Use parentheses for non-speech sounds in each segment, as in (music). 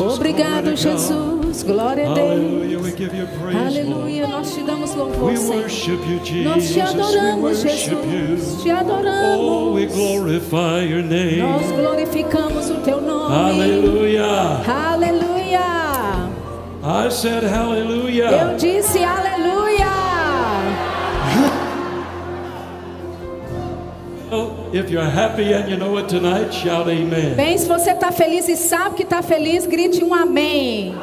Obrigado. Jesus. Glória a Deus. Aleluia. Nós te damos louvor, Senhor. Nós te adoramos, Jesus. Te Oh, adoramos. name. Nós glorificamos o teu nome. Aleluia. Said Eu disse aleluia. Bem, se você está feliz e sabe que está feliz, grite um amém.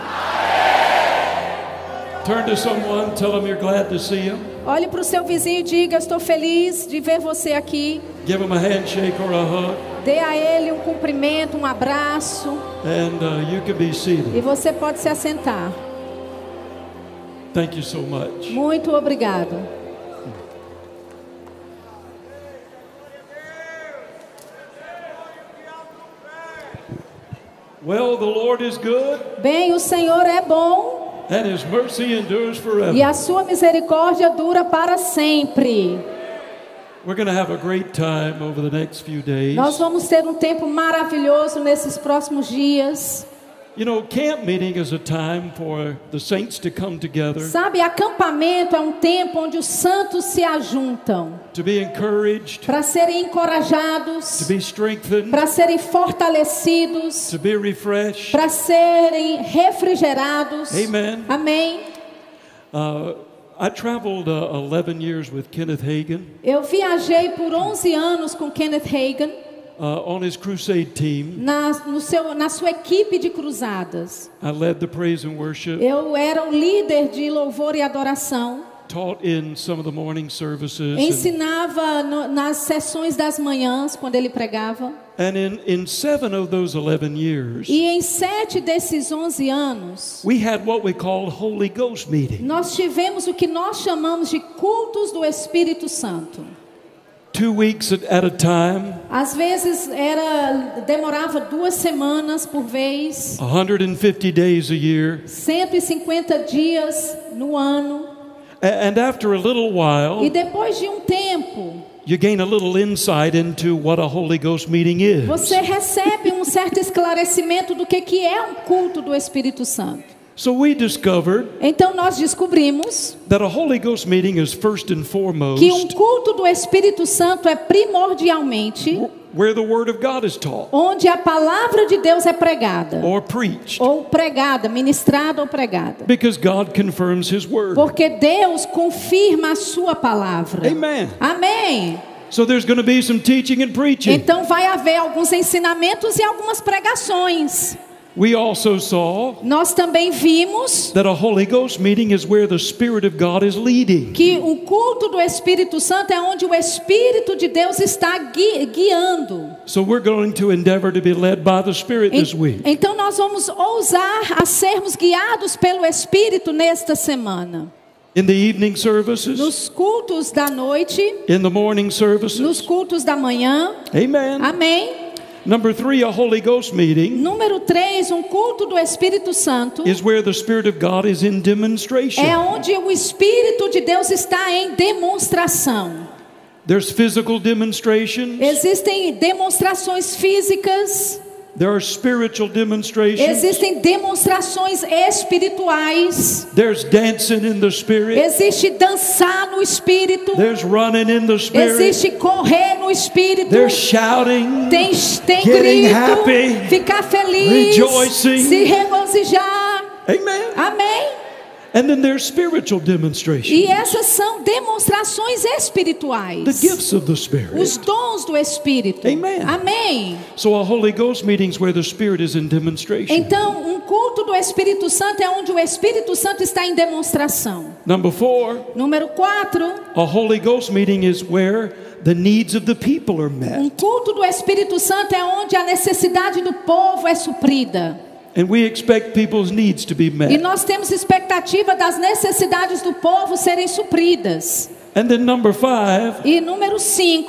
Turn to someone, tell them you're glad to see them. Olhe para o seu vizinho e diga: Estou feliz de ver você aqui. Give them a handshake or a hug, Dê a ele um cumprimento, um abraço. and uh, you can be seated. E você pode se assentar. Thank you so much. Muito obrigado. Well, the Lord is good, Bem, o Senhor é bom and His mercy endures e forever. a sua misericórdia dura para sempre. We're going to have a great time over the next few days. Nós vamos ter um tempo maravilhoso nesses próximos dias. You know, camp meeting is a time for the saints to come together, Sabe, acampamento é um tempo onde os santos se ajuntam to be encouraged, para serem to encorajados, be strengthened, para serem fortalecidos, to be refreshed. para serem refrigerados. Amen. Amém. Uh, I traveled uh, 11 years with Kenneth Hagin Eu viajei por 11 anos com Kenneth Hagin uh, on his crusade team. na, no seu, na sua equipe de cruzadas. I led the praise and worship, Eu era o líder de louvor e adoração. taught in some of the morning services. And, Ensinava no- nas sessões das manhãs, quando ele pregava. and in, in seven of those 11 years, E em sete desses 11 anos, we had what we called Holy Ghost meetings. nós tivemos o que nós chamamos de cultos do Espírito Santo. Two weeks at, a time, Às vezes era demorava duas semanas por vez, 150 days a year. 150 dias no ano. And after a little E while, depois de um tempo, you gain a little insight into what a Holy Ghost meeting is. você recebe um certo esclarecimento do que, que é um culto do Espírito Santo. So we discovered Então nós descobrimos that a Holy Ghost meeting is first and foremost que um culto do Espírito Santo é primordialmente where the Word of God is taught onde a palavra de Deus é pregada, or preached. ou pregada, ministrada ou pregada. Because God confirms His Word. Porque Deus confirma a sua palavra. Amen. Amém. So there's going to be some teaching and preaching. Então vai haver alguns ensinamentos e algumas pregações. We also saw Nós também vimos that a Holy Ghost meeting is where the Spirit of God is leading. que o culto do Espírito Santo é onde o Espírito de Deus está gui- guiando. So we're going to endeavor to be led by the Spirit this En- week. Então nós vamos ousar a sermos guiados pelo Espírito nesta semana. In the evening services, Nos cultos da noite, in the morning nos services. cultos da manhã. Amen. Amém. Number three, a Holy Ghost meeting Número 3, um culto do Espírito Santo. is where the Spirit of God is in demonstration. É onde o Espírito de Deus está em demonstração. There's physical demonstrations, Existem demonstrações físicas, there are spiritual demonstrations, existem demonstrações espirituais, there's dancing in the Spirit, existe dançar no Espírito, there's running in the Spirit, existe correr no Espírito, there's shouting, tem, tem Getting grito, happy, ficar feliz, rejoicing. se regozijar. amen. Amém? And then there's spiritual E demonstrations, essas são demonstrações the espirituais. gifts of the Spirit. Os dons do Espírito. Amen. Amém. So a Holy Ghost meetings where the Spirit is in demonstration. Então, um culto do Espírito Santo é onde o Espírito Santo está em demonstração. Number four, Número 4, a Holy Ghost meeting is where the needs of the people are um met. culto do Espírito Santo é onde a necessidade do povo é suprida. And we expect people's needs to be E met. nós temos expectativa das necessidades do povo serem supridas. And then number five, E número 5,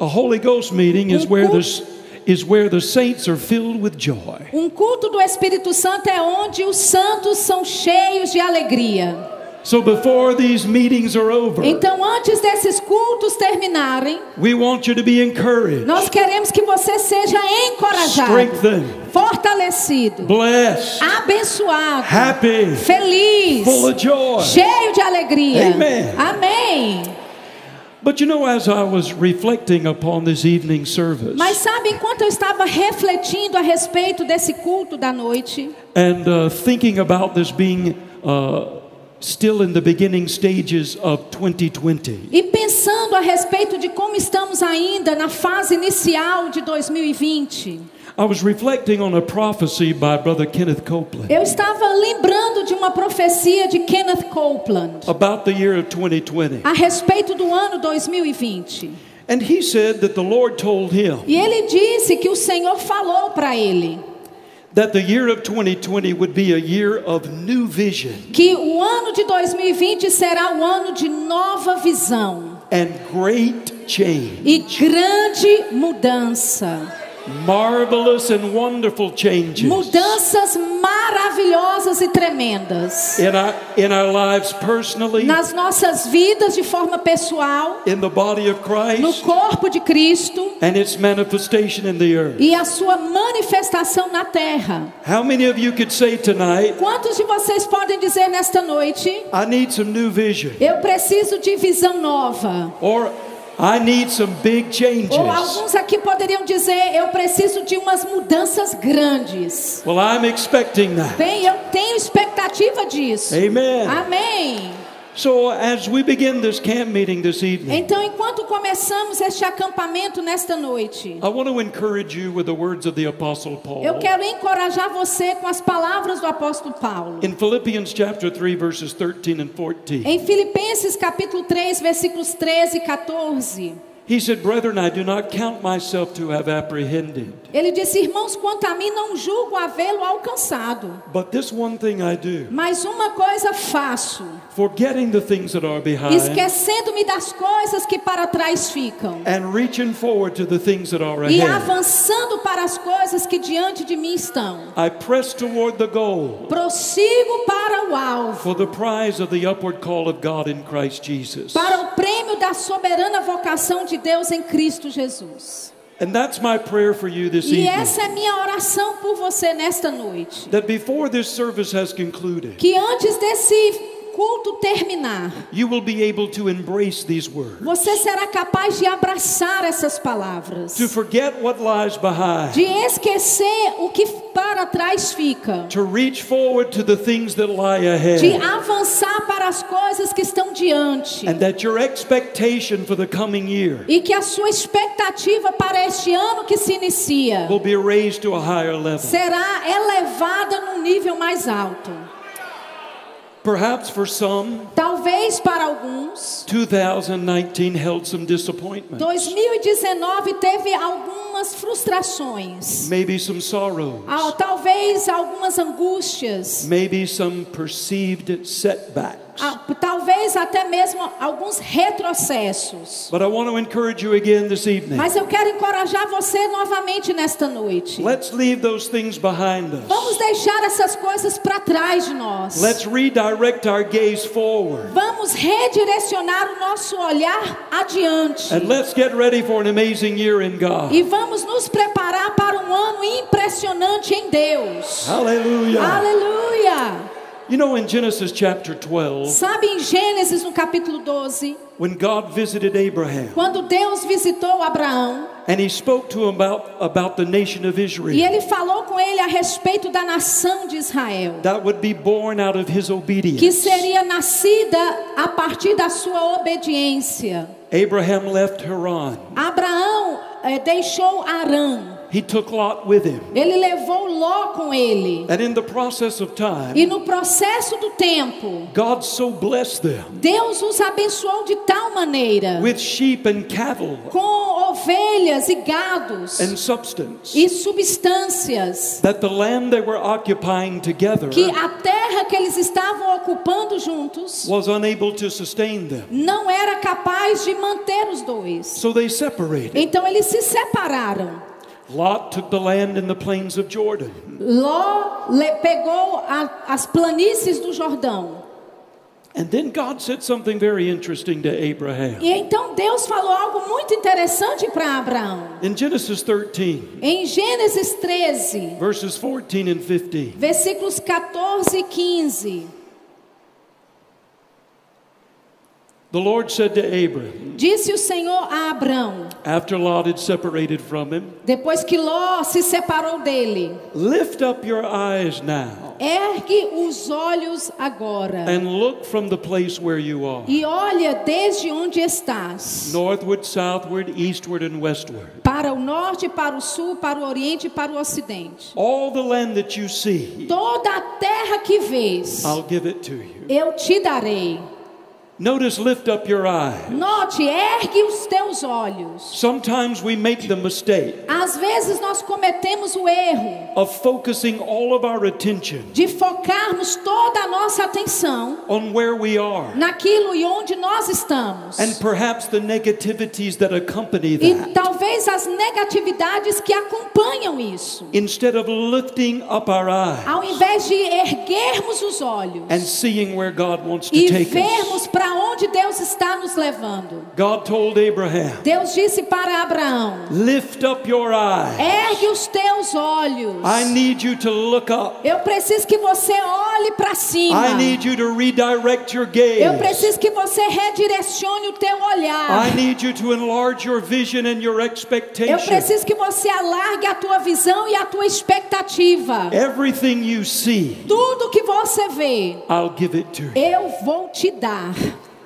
a Holy Ghost meeting is Um where the is where the saints are filled with joy. um culto do Espírito Santo é onde os santos são cheios de alegria. So before these meetings are over, Então, antes desses cultos terminarem, we want you to be encouraged, nós queremos que você seja encorajado, strengthened, fortalecido, blessed, abençoado, happy, feliz, full of joy. cheio de alegria. Amen. Amém. But you know, as I was reflecting upon this evening service Mas sabe, enquanto eu estava refletindo a respeito desse culto da noite, and uh, thinking about this being uh, still in the beginning stages of 2020, e pensando a respeito de como estamos ainda na fase inicial de 2020, I was reflecting on a prophecy by Brother Kenneth Copeland eu estava lembrando de uma profecia de Kenneth Copeland about the year of 2020. a respeito do ano 2020. And he said that the Lord told him E ele disse que o Senhor falou para ele that the year of 2020 would be a year of new vision que o ano de 2020 será o ano de nova visão and great change. e grande mudança. Marvelous and wonderful changes Mudanças maravilhosas e tremendas in our, in our lives personally, nas nossas vidas de forma pessoal, in the body of no Christ, corpo de Cristo and its manifestation in the earth. e a sua manifestação na terra. How many of you could say tonight, Quantos de vocês podem dizer nesta noite: I need some new vision, Eu preciso de visão nova? or I need some big changes? Ou alguns aqui poderiam dizer: Eu preciso de umas mudanças grandes. Well, I'm expecting that. Bem, eu tenho expectativa disso. Amen. Amém. So, as we begin this camp meeting this evening, Então, enquanto começamos este acampamento nesta noite, I want to encourage you with the words of the Apostle Paul. eu quero encorajar você com as palavras do apóstolo Paulo. In Philippians chapter 3 verses 13 and 14. Em Filipenses capítulo 3, versículos 13 e 14, He said, "Brethren, I do not count myself to have apprehended, ele disse: Irmãos, quanto a mim, não julgo havê-lo alcançado, but this one thing I do, mas uma coisa faço, forgetting the things that are behind esquecendo-me das coisas que para trás ficam, and reaching forward to the things that are e ahead. avançando para as coisas que diante de mim estão. I press toward the goal Prossigo para o alvo, for the prize of the upward call of God in Christ Jesus." para o prêmio da soberana vocação de Deus em Cristo Jesus. And that's my prayer for you this E evening. essa é minha oração por você nesta noite. That before this service has concluded, Que antes desse culto terminar, you will be able to embrace these words, você será capaz de abraçar essas palavras, to forget what lies behind, de esquecer o que para trás fica, to reach forward to the things that lie de avançar para as coisas que estão diante. and that your expectation for the coming year E que a sua expectativa para este ano que se inicia will be raised to a higher level. será elevada num nível mais alto. Perhaps for some, Talvez para alguns, 2019 held some disappointment, 2019 teve algumas frustrações, maybe some sorrows, ah, talvez algumas angústias, maybe some perceived setbacks. Ah, talvez até mesmo alguns retrocessos. But I want to encourage you again this evening. Mas eu quero encorajar você novamente nesta noite. Let's leave those things behind us. Vamos deixar essas coisas para trás de nós. Let's redirect our gaze forward. Vamos redirecionar o nosso olhar adiante. And let's get ready for an amazing year in God. E vamos nos preparar para um ano impressionante em Deus. Hallelujah. Aleluia! You know, in Genesis chapter 12, Sabe em Gênesis no capítulo 12, when God visited Abraham quando Deus visitou Abraão and he spoke to him about, about the nation of e Israel ele falou com ele a respeito da nação de Israel, that would be born out of his que obedience, seria nascida a partir da sua obediência. Abraham left Haran. Abraão eh, deixou Arã. He took Lot with him. Ele levou Ló com ele. And in the process of time, E no processo do tempo, God so blessed them Deus os abençoou de tal maneira with sheep and cattle com ovelhas e gados and substance e substâncias that the land they were occupying together que a terra que eles estavam ocupando juntos was unable to sustain them. não era capaz de manter os dois. So they separated. Então eles se separaram. Lot took the land in the plains of Jordan. Ló pegou a- as planícies do Jordão And then God said something very interesting to Abraham. E então Deus falou algo muito interessante para Abraão. In Genesis 13, Em Gênesis 13, verses 14 and 15, versículos 14 e 15, the Lord said to Abram, disse o Senhor a Abraão, after Lot had separated from him, depois que Ló se separou dele: Lift up your eyes now Ergue os olhos agora and look from the place where you are. e olha desde onde estás, Northward, southward, eastward, and westward. para o norte, para o sul, para o oriente e para o ocidente. All the land that you see, Toda a terra que vês, I'll give it to you. eu te darei. Notice, lift up your eyes. Note, ergue os teus olhos. Sometimes we make the mistake Às vezes nós cometemos o erro of focusing all of our attention de focarmos toda a nossa atenção on where we are naquilo e onde nós estamos. and perhaps the negativities that accompany E that talvez as negatividades que acompanham isso. instead of lifting up our eyes Ao invés de erguermos os olhos and seeing where God wants to e take us. vermos para onde Deus está nos levando. God told Abraham, Deus disse para Abraão: Lift up your eyes. ergue os teus olhos. I need you to look up. Eu preciso que você olhe para cima. I need you to redirect your gaze. Eu preciso que você redirecione o teu olhar. I need you to enlarge your vision and your Eu expectation. preciso que você alargue a tua visão e a tua expectativa. Everything you see, Tudo que você vê, I'll give it to you. eu vou te dar.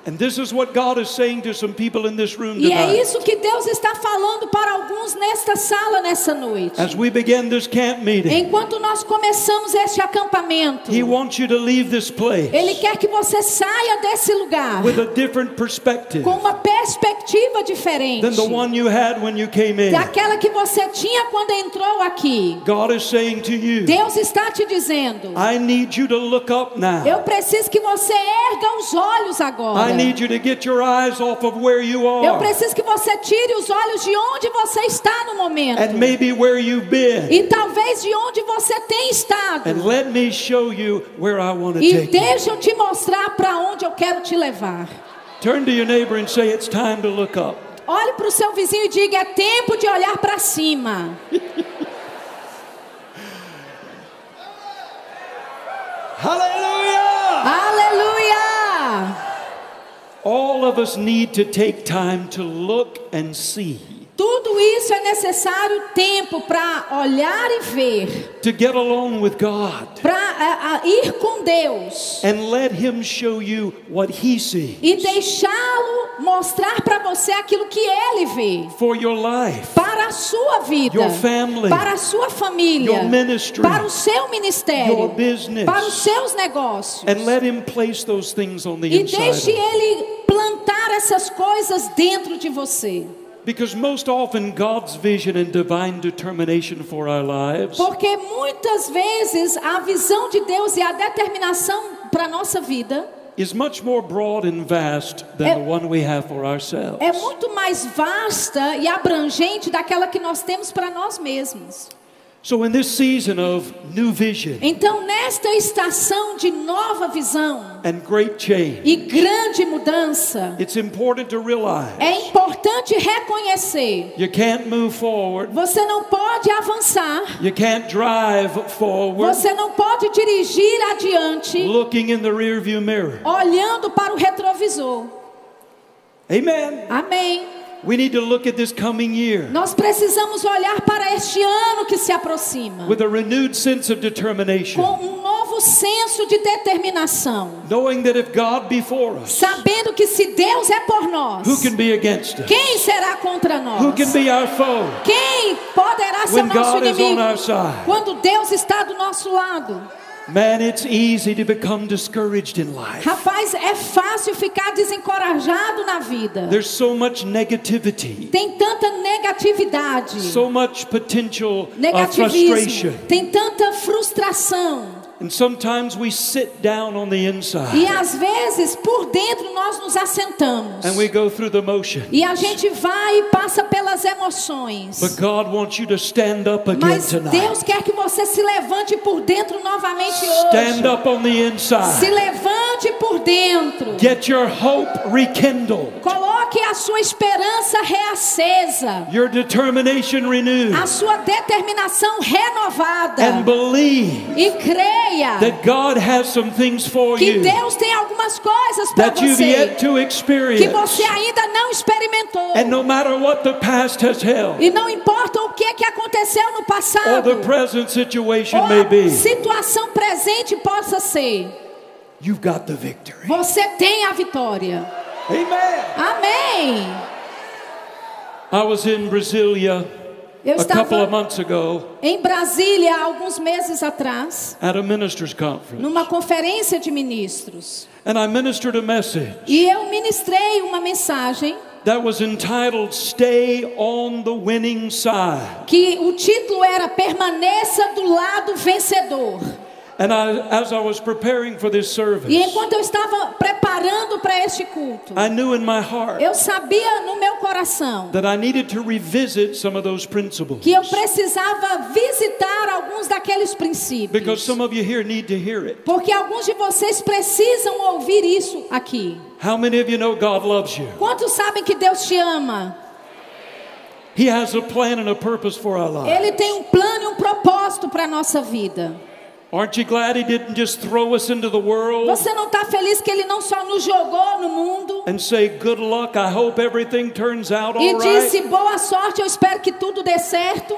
And this is what God is saying to some people in this room E é isso que Deus está falando para alguns nesta sala nessa noite. As we begin this camp meeting, Enquanto nós começamos este acampamento, He wants you to leave this place Ele quer que você saia desse lugar with a different perspective com uma perspectiva diferente than the one you had when you came in. daquela que você tinha quando entrou aqui. God is saying to you, Deus está te dizendo: I need you to look up now. Eu preciso que você erga os olhos agora. Eu preciso que você tire os olhos de onde você está no momento. and maybe where you've been. E talvez de onde você tem estado. And let me show you where I want to E take you. deixa eu te mostrar para onde eu quero te levar. Turn to your neighbor and say, It's time to look up. Olhe para o seu vizinho e diga: é tempo de olhar para cima. (laughs) Hallelujah! Aleluia! All of us need to take time to look and see, Tudo isso é necessário tempo para olhar e ver, to get alone with God. Para ir com Deus. And let Him show you what He sees. E deixá-lo mostrar para você aquilo que ele vê. for your life. Para a sua vida, Your family, para a sua família, your ministry, para o seu ministério, your business. para os seus negócios. And let Him place those things on the E deixe ele plantar essas coisas dentro de você. Because most often God's vision and divine determination for our lives Porque muitas vezes a visão de Deus e a determinação para nossa vida is much more broad and vast than É- the one we have for ourselves. é muito mais vasta e abrangente daquela que nós temos para nós mesmos. So, in this season of new vision Então, nesta estação de nova visão and great change, e grande mudança, it's important to realize é importante reconhecer: you can't move forward, você não pode avançar, you can't drive forward você não pode dirigir adiante looking in the rearview mirror. olhando para o retrovisor. Amen. Amém. We need to look at this coming year Nós precisamos olhar para este ano que se aproxima with a renewed sense of determination, com um novo senso de determinação, knowing that if God be for us, sabendo que se Deus é por nós, who can be against us? quem será contra nós? Who can be our foe Quem poderá ser when nosso God is on inimigo our side? quando Deus está do nosso lado? Man, it's easy to become discouraged in life. Rapaz, é fácil ficar desencorajado na vida. There's so much negativity, Tem tanta negatividade, so much potential uh, negativismo, frustration. tem tanta frustração. And sometimes we sit down on the E inside às vezes, por dentro, nós nos assentamos. and we go through the motion. E a gente vai e passa pelas emoções. But God wants you to stand up again Mas Deus quer que você se levante por dentro novamente Stand hoje. up on the Se inside levante levante por dentro. Get your hope rekindled, Coloque a sua esperança reacesa, your determination renewed, a sua determinação renovada. and believe E creia that God has some things for que you Deus tem algumas coisas para that you've você yet to que experience. você ainda não experimentou. And no matter what the past has held, E não importa o que, que aconteceu no or passado, the present situation ou may a be, situação presente possa ser, you've got the victory. você tem a vitória. Amen. Amém. I was in Brasilia Eu a couple of estava months ago em Brasília há alguns meses atrás, at a ministers' conference, numa conferência de ministros. and I ministered a message E eu ministrei uma mensagem that was entitled Stay on the Winning Side. que o título era Permaneça do lado vencedor. And I, as I was preparing for this service, E enquanto eu estava preparando para este culto, I knew in my heart eu sabia no meu coração that I needed to revisit some of those principles. que eu precisava visitar alguns daqueles princípios. Because some of you here need to hear it. Porque alguns de vocês precisam ouvir isso aqui. How many of you know God loves you? Quantos sabem que Deus te ama? He has a plan and a purpose for our lives. Ele tem um plano e um propósito para a nossa vida. Aren't you glad He didn't just throw us into the world Você não está feliz que Ele não só nos jogou no mundo and say, Good luck, I hope everything turns out e disse boa sorte, eu espero que tudo dê certo?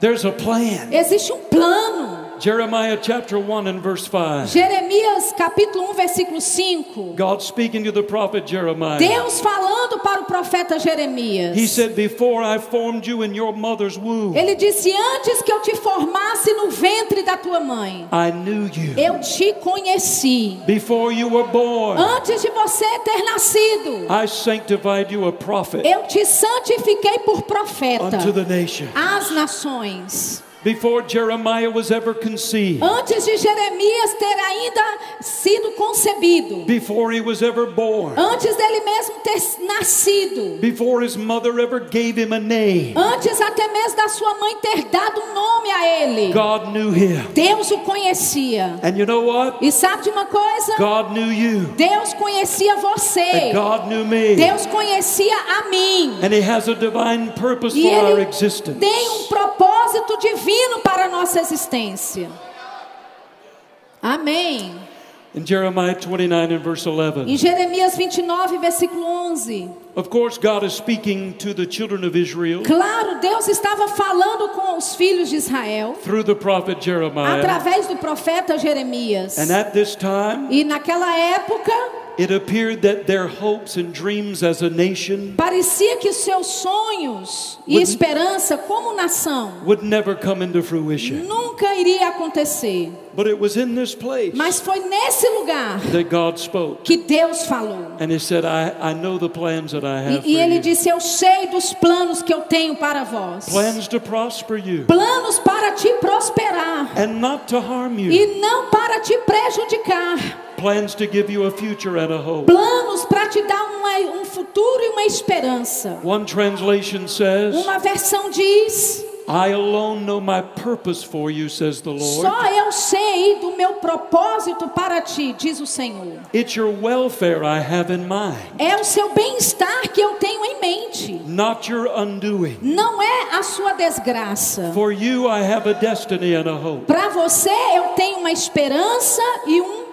There's a plan. Existe um plano. Jeremiah chapter 1 and verse 5. Jeremias capítulo 1, versículo 5. God speaking to the prophet Jeremiah. Deus falando para o profeta Jeremias. He said, Before I formed you in your mother's womb, Ele disse: Antes que eu te formasse no ventre da tua mãe, I knew you. eu te conheci. Before you were born, Antes de você ter nascido, I sanctified you a prophet eu te santifiquei por profeta unto the nation. às nações. Before Jeremiah was ever conceived, Antes de Jeremias ter ainda sido concebido, before he was ever born, antes dele mesmo ter nascido, before his mother ever gave him a name, antes até mesmo da sua mãe ter dado um nome a ele, God knew him. Deus o conhecia. And you know what? E sabe de uma coisa? God knew you. Deus conhecia And você. God knew me. Deus conhecia a mim. And he has a divine purpose E for our existence. tem um propósito divino para a nossa existência. Amém. In Jeremiah 29 and verse 11. Em Jeremias 29, versículo 11. Of course, God is speaking to the children of Israel Claro, Deus estava falando com os filhos de Israel through the prophet Jeremiah. através do profeta Jeremias. And at this time, E naquela época, it appeared that their hopes and dreams as a nation parecia que seus sonhos e esperança como nação nunca iria acontecer. But it was in this place Mas foi nesse lugar that God spoke. que Deus falou. And He said, I, I know the plans that I have E, ele you. disse: Eu sei dos planos que eu tenho para vós. Plans to prosper you Planos para te prosperar and not to harm you. e não para te prejudicar. Plans to give you a future and a hope. Planos para te dar uma- um futuro e uma esperança. One translation says, Uma versão diz: I alone know my purpose for you, says the Lord. Só eu sei do meu propósito para ti, diz o Senhor. It's your welfare I have in mind, É o seu bem-estar que eu tenho em mente. not your undoing. Não é a sua desgraça. For you I have a destiny and a hope. Para você eu tenho uma esperança e um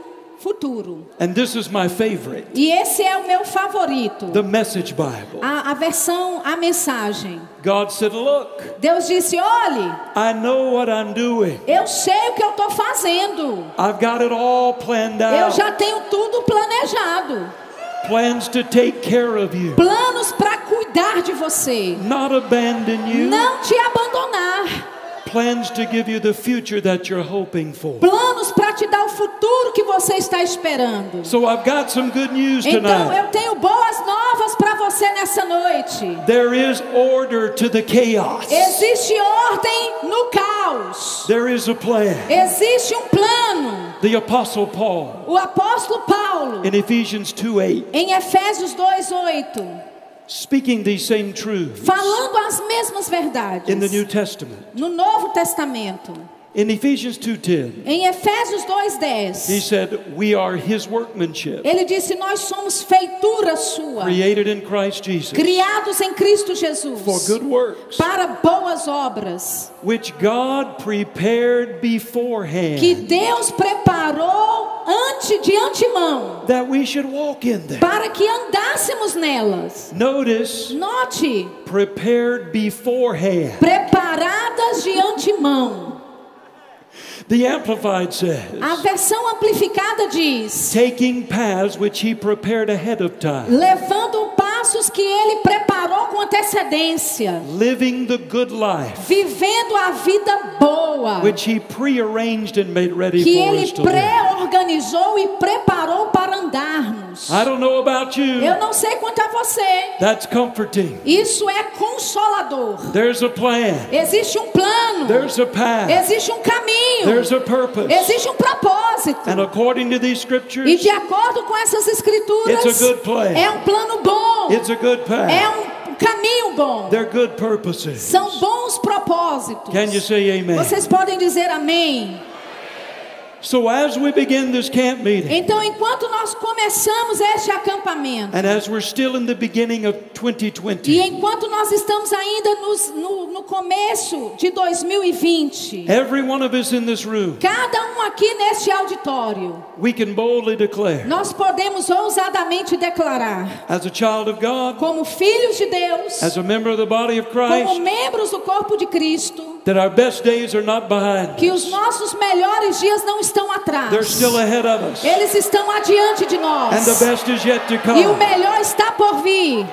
futuro. And this is my favorite E esse é o meu favorito. the Message Bible. A, a versão, a mensagem. God said, Look, Deus disse: olhe, I know what I'm doing. eu sei o que eu estou fazendo. I've got it all planned Eu out. já tenho tudo planejado. Plans to take care of you, Planos para cuidar de você. not abandon you. Não te abandonar. Plans to give you the future that you're hoping for. Planos para te dar o futuro que você está esperando. So I've got some good news Então tonight. eu tenho boas novas para você nessa noite. There is order to the chaos. Existe ordem no caos. There is a plan. Existe um plano. The Apostle Paul O apóstolo Paulo, in Ephesians 2 8, em Efésios 2:8, speaking these same truths falando as mesmas in the verdades New Testament. no Novo Testamento. In Ephesians 2:10, Em Efésios he 2:10, said, "We are his workmanship, ele disse: "Nós somos feitura sua, created in Christ Jesus criados em Cristo for Jesus, good works, para boas obras, which God prepared beforehand que Deus preparou ante de antemão, that we should walk in them." para que andássemos nelas." Notice, Note, prepared beforehand. preparadas de antemão. The Amplified says, A versão amplificada diz: taking paths which he prepared ahead of time, levando passos que ele preparou com antecedência, living the good life vivendo a vida boa, which he prearranged and made ready que for ele us to live. Pré-organizou e preparou para andarmos. I don't know about you. Eu não sei quanto a você. That's comforting. Isso é consolador. There's a plan. Existe um plano. There's a path. Existe um caminho. There's a purpose. Existe um propósito. And according to these E scriptures, de acordo com essas escrituras, It's a good plan. é um plano bom. it's a good É path. um caminho bom. São bons propósitos. Can you say amen? Vocês podem dizer amém. So as we begin this camp meeting, Então, enquanto nós começamos este acampamento, and as we're still in the beginning of e 2020, enquanto nós estamos ainda nos- no, no começo de 2020, every one of us in this room, cada um aqui neste auditório, we can boldly declare, nós podemos ousadamente declarar, as a child of God, como filhos de Deus, as a member of the body of como Christ, membros do corpo de Cristo, that our best days are not behind que os nossos melhores dias não estão atrás, They're still ahead of us. eles estão adiante de And nós, the best is yet to e o melhor está por vir.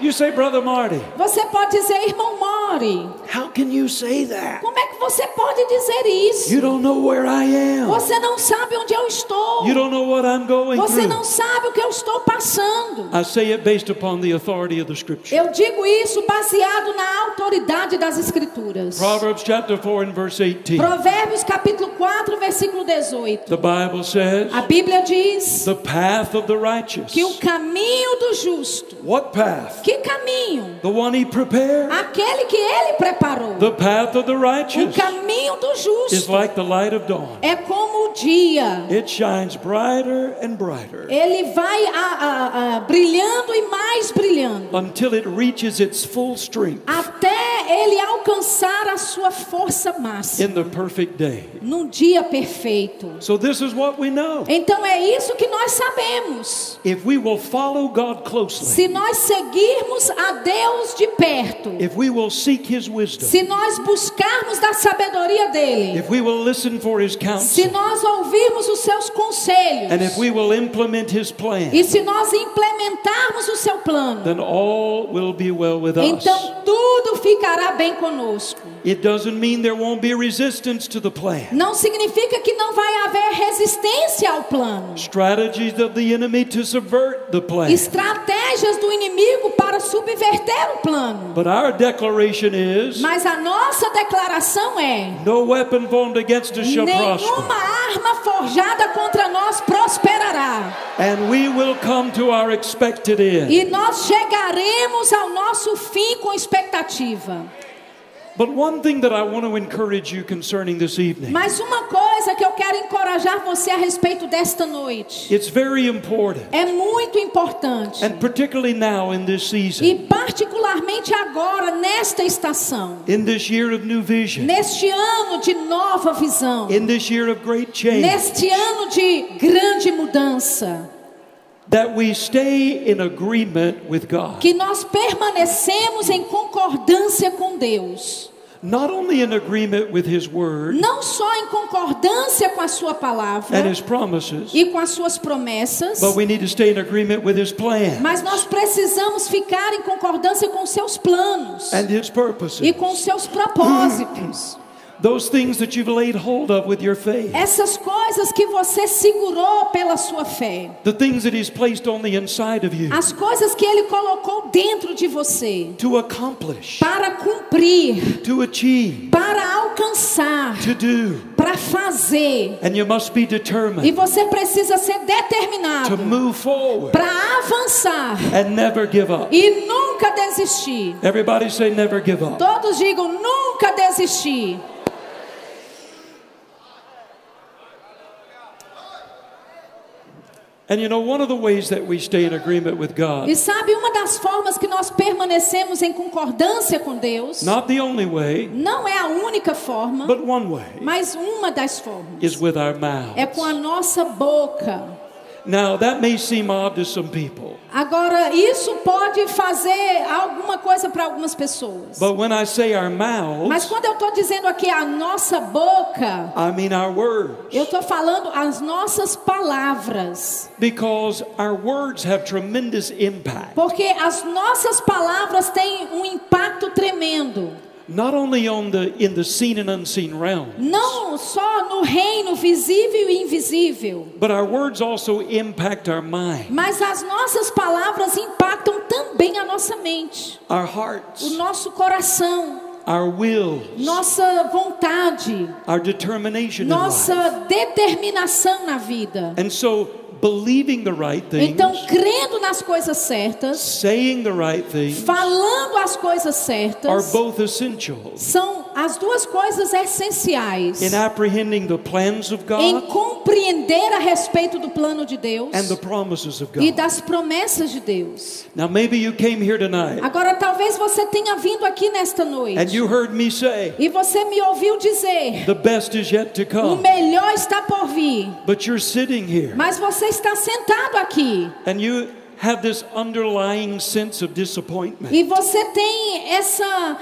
You say, Brother Marty, Você pode dizer, irmão Mori, how can you say that? como é que você pode dizer isso? You don't know where I am. Você não sabe onde eu estou. You don't know what I'm going Você through. não sabe o que eu estou passando. I say it based upon the authority of the scripture. Eu digo isso baseado na autoridade das escrituras. Proverbs chapter 4 and verse 18. Provérbios capítulo 4, versículo 18. The Bible says, A Bíblia diz the path of the righteous. que o caminho do justo, What path? Que caminho? The one he prepared. Aquele que ele preparou. The path of the O righteous caminho do is justo like the light of dawn. é como o dia. It shines brighter and brighter Ele vai a- a- a, brilhando e mais brilhando. until it reaches its full strength até ele alcançar a sua força máxima in the perfect day. num dia perfeito. So this is what we know. Então é isso que nós sabemos. If we will follow God closely, Se nós seguirmos a Deus de perto, if we will seek his wisdom, se nós buscarmos da sabedoria dele, if we will listen for his se counsel, nós ouvirmos os seus conselhos and if we will implement his plan, e se nós implementarmos o seu plano, then all will be well with us. então tudo ficará bem conosco. It doesn't mean there won't be resistance to the plan. Não significa que não vai haver resistência ao plano. Estratégias do inimigo para subverter o plano. But our declaration is Mas a nossa declaração é: no weapon formed against us shall nenhuma prosper. arma forjada contra nós prosperará. And we will come to our expected end. E nós chegaremos ao nosso fim com expectativa. Mas uma coisa que eu quero encorajar você a respeito desta noite. It's very important, é muito importante. and particularly now in this season, E particularmente agora, nesta estação, in this year of new vision, neste ano de nova visão, in this year of great change, neste ano de grande mudança, that we stay in agreement with God. que nós permanecemos em concordância com Deus, Not only in agreement with His Word não só em concordância com a sua palavra and His promises, e com as suas promessas, but we need to stay in agreement with His plan mas nós precisamos ficar em concordância com seus planos and His e purposes. com seus propósitos. Those things that you've laid hold of with your faith, Essas coisas que você segurou pela sua fé, the things that He's placed on the inside of you as coisas que ele colocou dentro de você to accomplish, para cumprir, to achieve, para alcançar, to do. para fazer. And you must be E determined você precisa ser to determinado move forward para avançar and never give up. e nunca desistir. Everybody say, never give up. Todos digam nunca desistir. And you know, one of the ways that we stay in agreement with God, E sabe, uma das formas que nós permanecemos em concordância com Deus, not the only way, não é a única forma, but one way, mas uma das formas. is with our mouths. É com a nossa boca. Now, that may seem odd to some people, Agora, isso pode fazer alguma coisa para algumas pessoas. but when I say our Mas mouths, quando eu estou dizendo aqui a nossa boca, I mean our words. eu estou falando as nossas palavras. Because our words have tremendous impact, Porque as nossas palavras têm um impacto tremendo. Not only on the in the seen and unseen realm, Não só no reino visível e invisível, but our words also impact our mind, mas as nossas palavras impactam também a nossa mente, our o hearts, nosso coração, our wills, nossa vontade, our determination in life. nossa determinação na vida. And so, believing the right things, Então, crendo nas coisas certas, saying the right things, falando as coisas are certas, both essential. são as duas coisas essenciais in apprehending the plans of em God compreender a respeito do plano de Deus and the promises of e God. das promessas de Deus. Now, maybe you came here tonight Agora, talvez você tenha vindo aqui nesta and noite you heard me say, e você me ouviu dizer: the best is yet to o come, melhor está por vir, but you're sitting here mas você está sentado aqui and you have this underlying sense of disappointment. e você tem essa,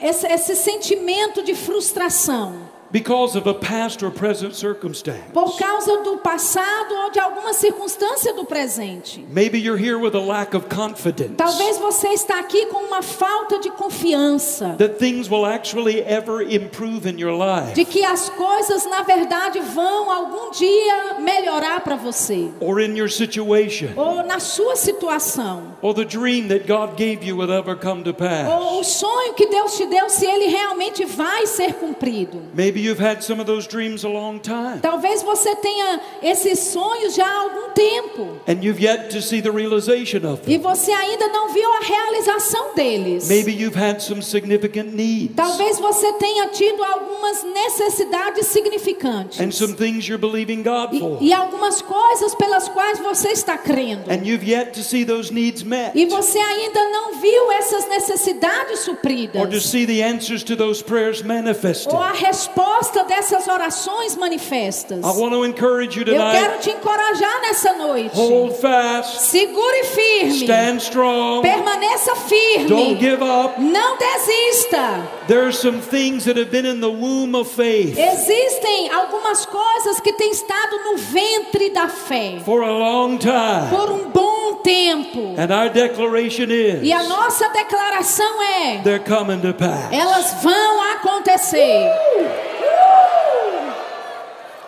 essa esse sentimento de frustração. Because of a past or present circumstance. Por causa do passado ou de alguma circunstância do presente. Maybe you're here with a lack of confidence Talvez você está aqui com uma falta de confiança. that things will actually ever improve in your life. De que as coisas, na verdade, vão algum dia melhorar para você. or in your situation, Ou na sua situação. or the dream that God gave you will ever come to pass. Ou o sonho que Deus te deu, se ele realmente vai ser cumprido. Maybe you've had some of those dreams a long time, Talvez você tenha esses sonhos já há algum tempo. and you've yet to see the realization of E você ainda não viu a realização deles. Maybe you've had some significant needs Talvez você tenha tido algumas necessidades significantes. and some things you're believing God for, E, e algumas coisas pelas quais você está crendo. and you've yet to see those needs met E você ainda não viu essas necessidades supridas. or to see the answers to those prayers manifested. Ou a resposta dessas orações manifestas. I want to encourage you Eu quero te encorajar nessa noite. hold fast, Segure firme. stand strong, Permaneça don't firme. give up. Não desista. There are some things that have been in the womb of faith Existem algumas coisas que têm estado no ventre da fé for a long time. por um bom tempo. And our declaration is E a nossa declaração é: they're coming to pass. elas vão acontecer.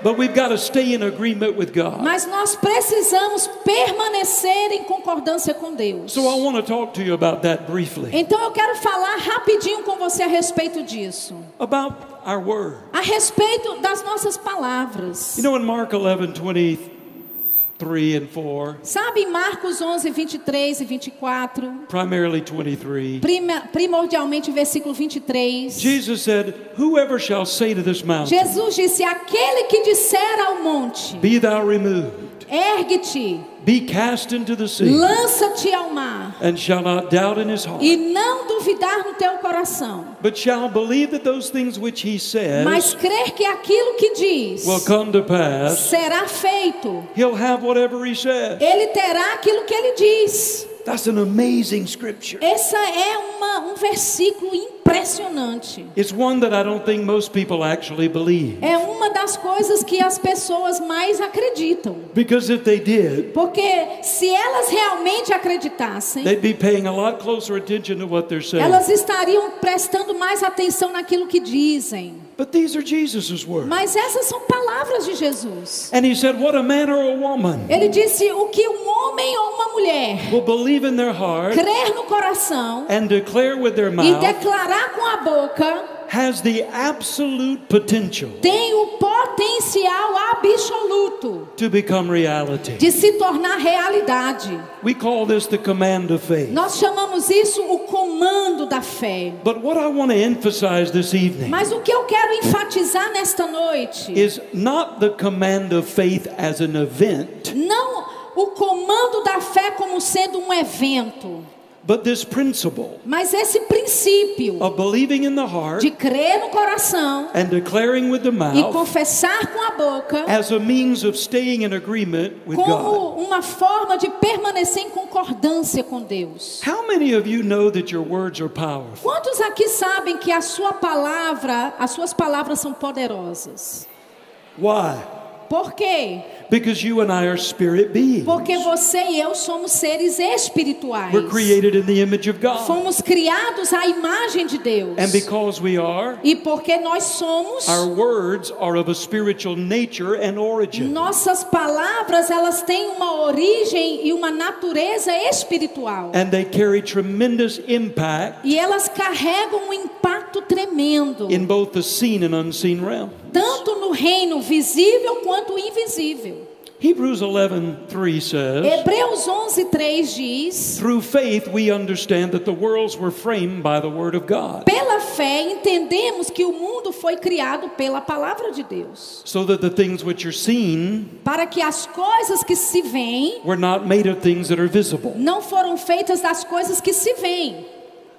But we've got to stay in agreement with God. Mas nós precisamos permanecer em concordância com Deus. So I want to talk to you about that briefly. Então eu quero falar rapidinho com você a respeito disso. About our word. A respeito das nossas palavras. You know in Mark 11, 23 and 4, Sabe em Marcos 11, 23 e 24, primarily 23, prima- primordialmente versículo 23. Jesus said, Whoever shall say to this mountain, Jesus disse: Aquele que disser ao monte, Be thou removed, ergue-te, be cast into the sea, lança-te ao mar, and shall not doubt in his heart, e não duvidar no teu coração, but shall believe that those things which he mas says crer que aquilo que diz will come to pass, será feito. he'll have whatever he says. Ele terá aquilo que ele diz. That's an amazing scripture. Essa é uma, um versículo impressionante. It's one that I don't think most people actually believe. É uma das coisas que as pessoas mais acreditam. Because if they did, Porque se elas realmente acreditassem, they'd be paying a lot closer attention to what they're saying. elas estariam prestando mais atenção naquilo que dizem. But these are Jesus' words. Mas essas são palavras de Jesus. And he said, What a man or a woman Ele disse: o que um homem ou uma mulher will believe in their heart crer no coração and declare with their e mouth declarar com a boca has the absolute potential tem o potencial absoluto to become reality. de se tornar realidade. We call this the command of faith. Nós chamamos isso o comando da fé. But what I want to emphasize this evening Mas o que eu quero enfatizar nesta noite is not the command of faith as an event, não o comando da fé como sendo um evento, but this principle mas esse princípio of believing in the heart de crer no coração and declaring with the e mouth confessar com a boca as a means of staying in agreement with God. uma forma de permanecer em concordância com Deus. How many of you know that your words are powerful? Quantos aqui sabem que a sua palavra, as suas palavras são poderosas? Why? Por quê? Because you and I are spirit beings. Porque você e eu somos seres espirituais. We're created in the image of God. Fomos criados à imagem de Deus. And because we are, E porque nós somos, our words are of a spiritual nature and origin. nossas palavras, elas têm uma origem e uma natureza espiritual. And they carry tremendous impact E elas carregam um impacto tremendo, in both the seen and unseen realm. Tanto no reino visível quanto invisível. Hebrews 11:3 says, Hebreus 11:3 diz: "Through faith we understand that the worlds were framed by the word of God, Pela fé entendemos que o mundo foi criado pela palavra de Deus, so that the things which are seen para que as coisas que se veem were not made of things that are visible." não foram feitas das coisas que se veem.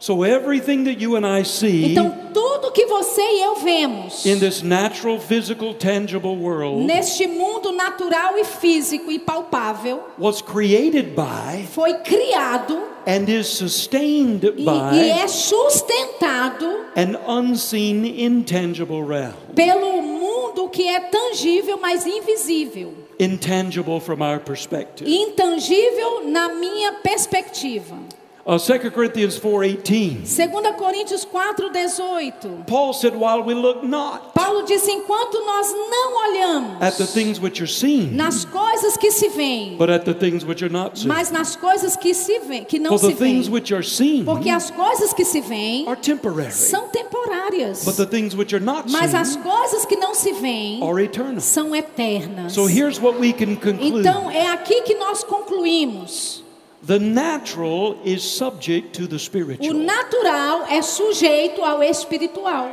So everything that you and I see Então tudo que você e eu vemos in this natural, physical, tangible world neste mundo natural e físico e palpável was created by foi criado and is sustained e, by e é sustentado an unseen, intangible realm. pelo mundo que é tangível, mas invisível. Intangible from our perspective. Intangível na minha perspectiva. Uh, 2 Corinthians 4:18. 2 Coríntios 4:18. Paul said, "While we look not Paulo disse: enquanto nós não olhamos at the things which are seen, nas coisas que se veem, but at the things which are not seen. mas nas coisas que se veem, que não For se the things veem. which are seen Porque as coisas que se veem are temporary, são temporárias. but the things which are not Mas as coisas que não se veem are eternal." são eternas. So here's what we can conclude. Então é aqui que nós concluímos. The natural is subject to the O spiritual. natural é sujeito ao espiritual.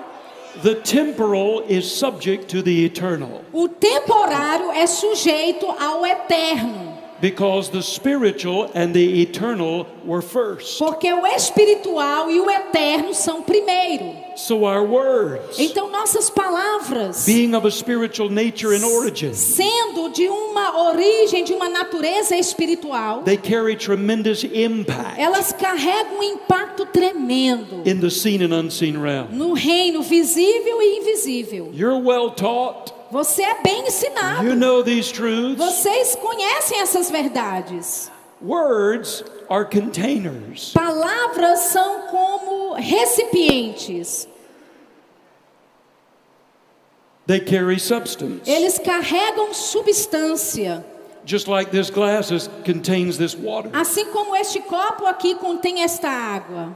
The temporal is subject to the eternal. O temporário é sujeito ao eterno. Because the spiritual and the eternal were first. Porque o espiritual e o eterno são primeiro. So our words, Então nossas palavras, being of a spiritual nature and origin, sendo de uma origem, de uma natureza espiritual, they carry tremendous impact elas carregam um impacto tremendo in the seen and unseen realm. no reino visível e invisível. You're well taught. Você é bem ensinado. You know these truths. Vocês conhecem essas verdades. Words are containers. Palavras são como recipientes. They carry substance. Eles carregam substância. Just like this glass is, contains this water. Assim como este copo aqui contém esta água.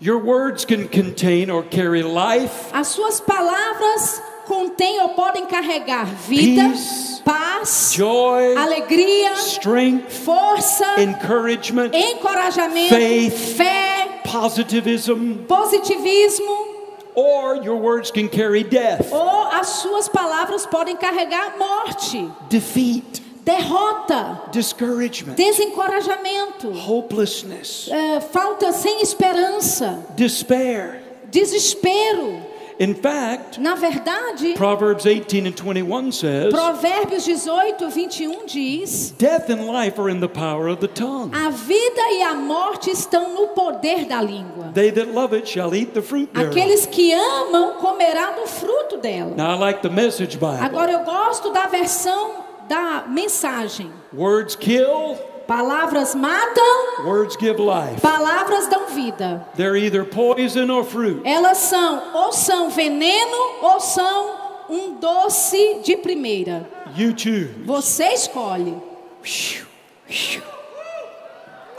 Your words can contain or carry life, As suas palavras contêm ou podem carregar vida, Peace, paz, joy, alegria, strength, força, encouragement, encorajamento, faith, fé, positivism, positivismo. or your words can carry death, Ou as suas palavras podem carregar morte, defeat, derrota, discouragement, desencorajamento, hopelessness, eh, falta sem esperança, despair. desespero. In fact, Na verdade, Proverbs 18 and 21 says, Provérbios 18, 21 diz: Death and life are in the power of the tongue. A vida e a morte estão no poder da língua. They that love it shall eat the fruit thereof. Aqueles que amam comerão do fruto dela. Now, I like the message Bible. Agora eu gosto da versão da mensagem. Words kill, Palavras matam, words give life. palavras dão vida. They're either poison or fruit. Elas são ou são veneno ou são um doce de primeira. You choose. Você escolhe.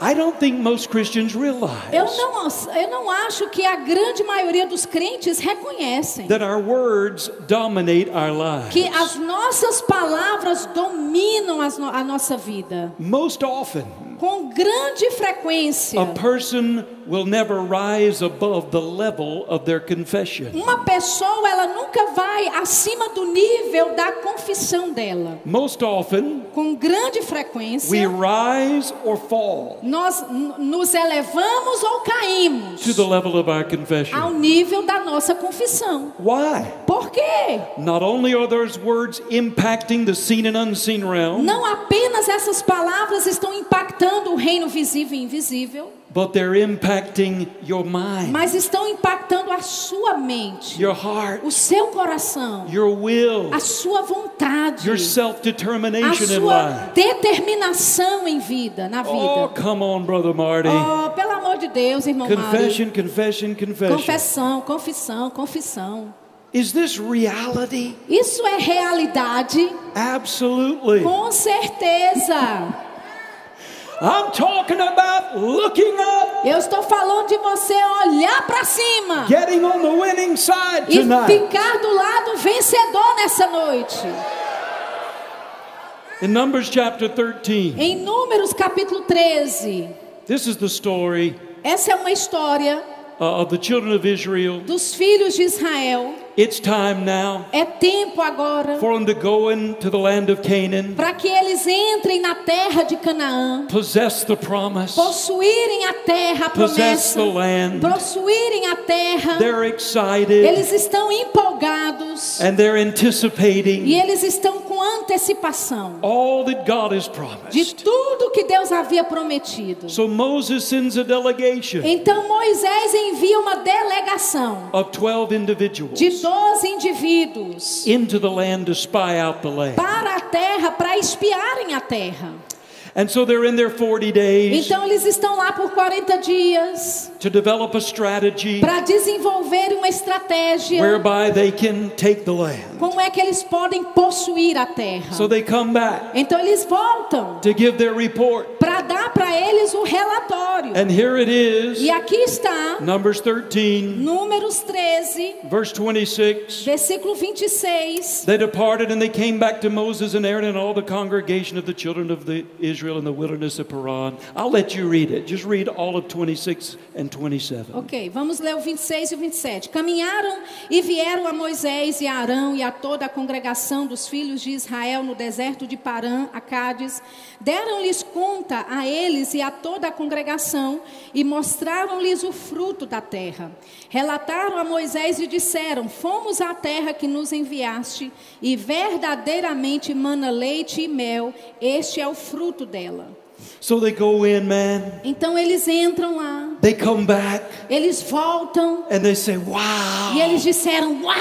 I don't think most Christians realize Eu não, eu não acho que a grande maioria dos crentes reconhecem that our words dominate our lives. que as nossas palavras dominam as no- a nossa vida. Most often, Com grande frequência, a person will never rise above the level of their confession. Uma pessoa, ela nunca vai acima do nível da confissão dela. Most often, Com grande we frequência, rise or fall nós nos elevamos ou caímos to the level of our ao confession. nível da nossa confissão. Why? Por quê? Not only are those words impacting the seen and unseen realm, Não apenas essas palavras estão impactando o reino visível e invisível, but they're impacting your mind, mas estão impactando a sua mente, your heart, o seu coração, your will, a sua vontade, your a self determination in sua life. determinação em vida, na Oh, vida. come on, Brother Marty. Oh, pelo amor de Deus, irmão Mário. Confession, confession, confession. Confissão, confissão, confissão. Is this reality? Isso é realidade? Absolutely. Com certeza. I'm talking about looking up, Eu estou falando de você olhar para cima getting on the winning side e tonight. ficar do lado vencedor nessa noite. In Numbers chapter 13, Em Números capítulo 13, this is the story essa é uma história uh, of the children of Israel. dos filhos de Israel. It's time now É tempo agora for them to go into the land of Canaan, para que eles entrem na terra de Canaã, possess the promise, possuírem a terra, a possess promessa, the land. possuírem a terra. They're excited Eles estão empolgados and they're e anticipating eles estão com antecipação all that God has de promised. tudo que Deus havia prometido. So Moses sends a delegation Então Moisés envia uma delegação of 12 individuals de 12 indivíduos into the land to spy out the land. para a terra para espiarem a terra. And so they're in there 40 days Então eles estão lá por 40 dias to develop a strategy para desenvolver uma estratégia whereby they can take the land. como é que eles podem possuir a terra. So they come back Então eles voltam to give their report. para dar para eles o relatório. And here it is, E aqui está Numbers 13, Números 13, verse 26. versículo 26. They departed and they came back to Moses and Aaron and all the congregation of the children of the Israel in the wilderness of Paran. I'll let you read it. Just read all of 26 and 27. Ok, vamos ler o 26 e o 27. Caminharam e vieram a Moisés e a Arão e a toda a congregação dos filhos de Israel no deserto de Parã, a Cádiz. Deram-lhes conta a eles e a toda a congregação e mostraram-lhes o fruto da terra. Relataram a Moisés e disseram: Fomos à terra que nos enviaste e verdadeiramente mana leite e mel, este é o fruto dela. So they go in, man. Então eles entram lá, They come back eles voltam and they say, Wow, E eles disseram: Uau!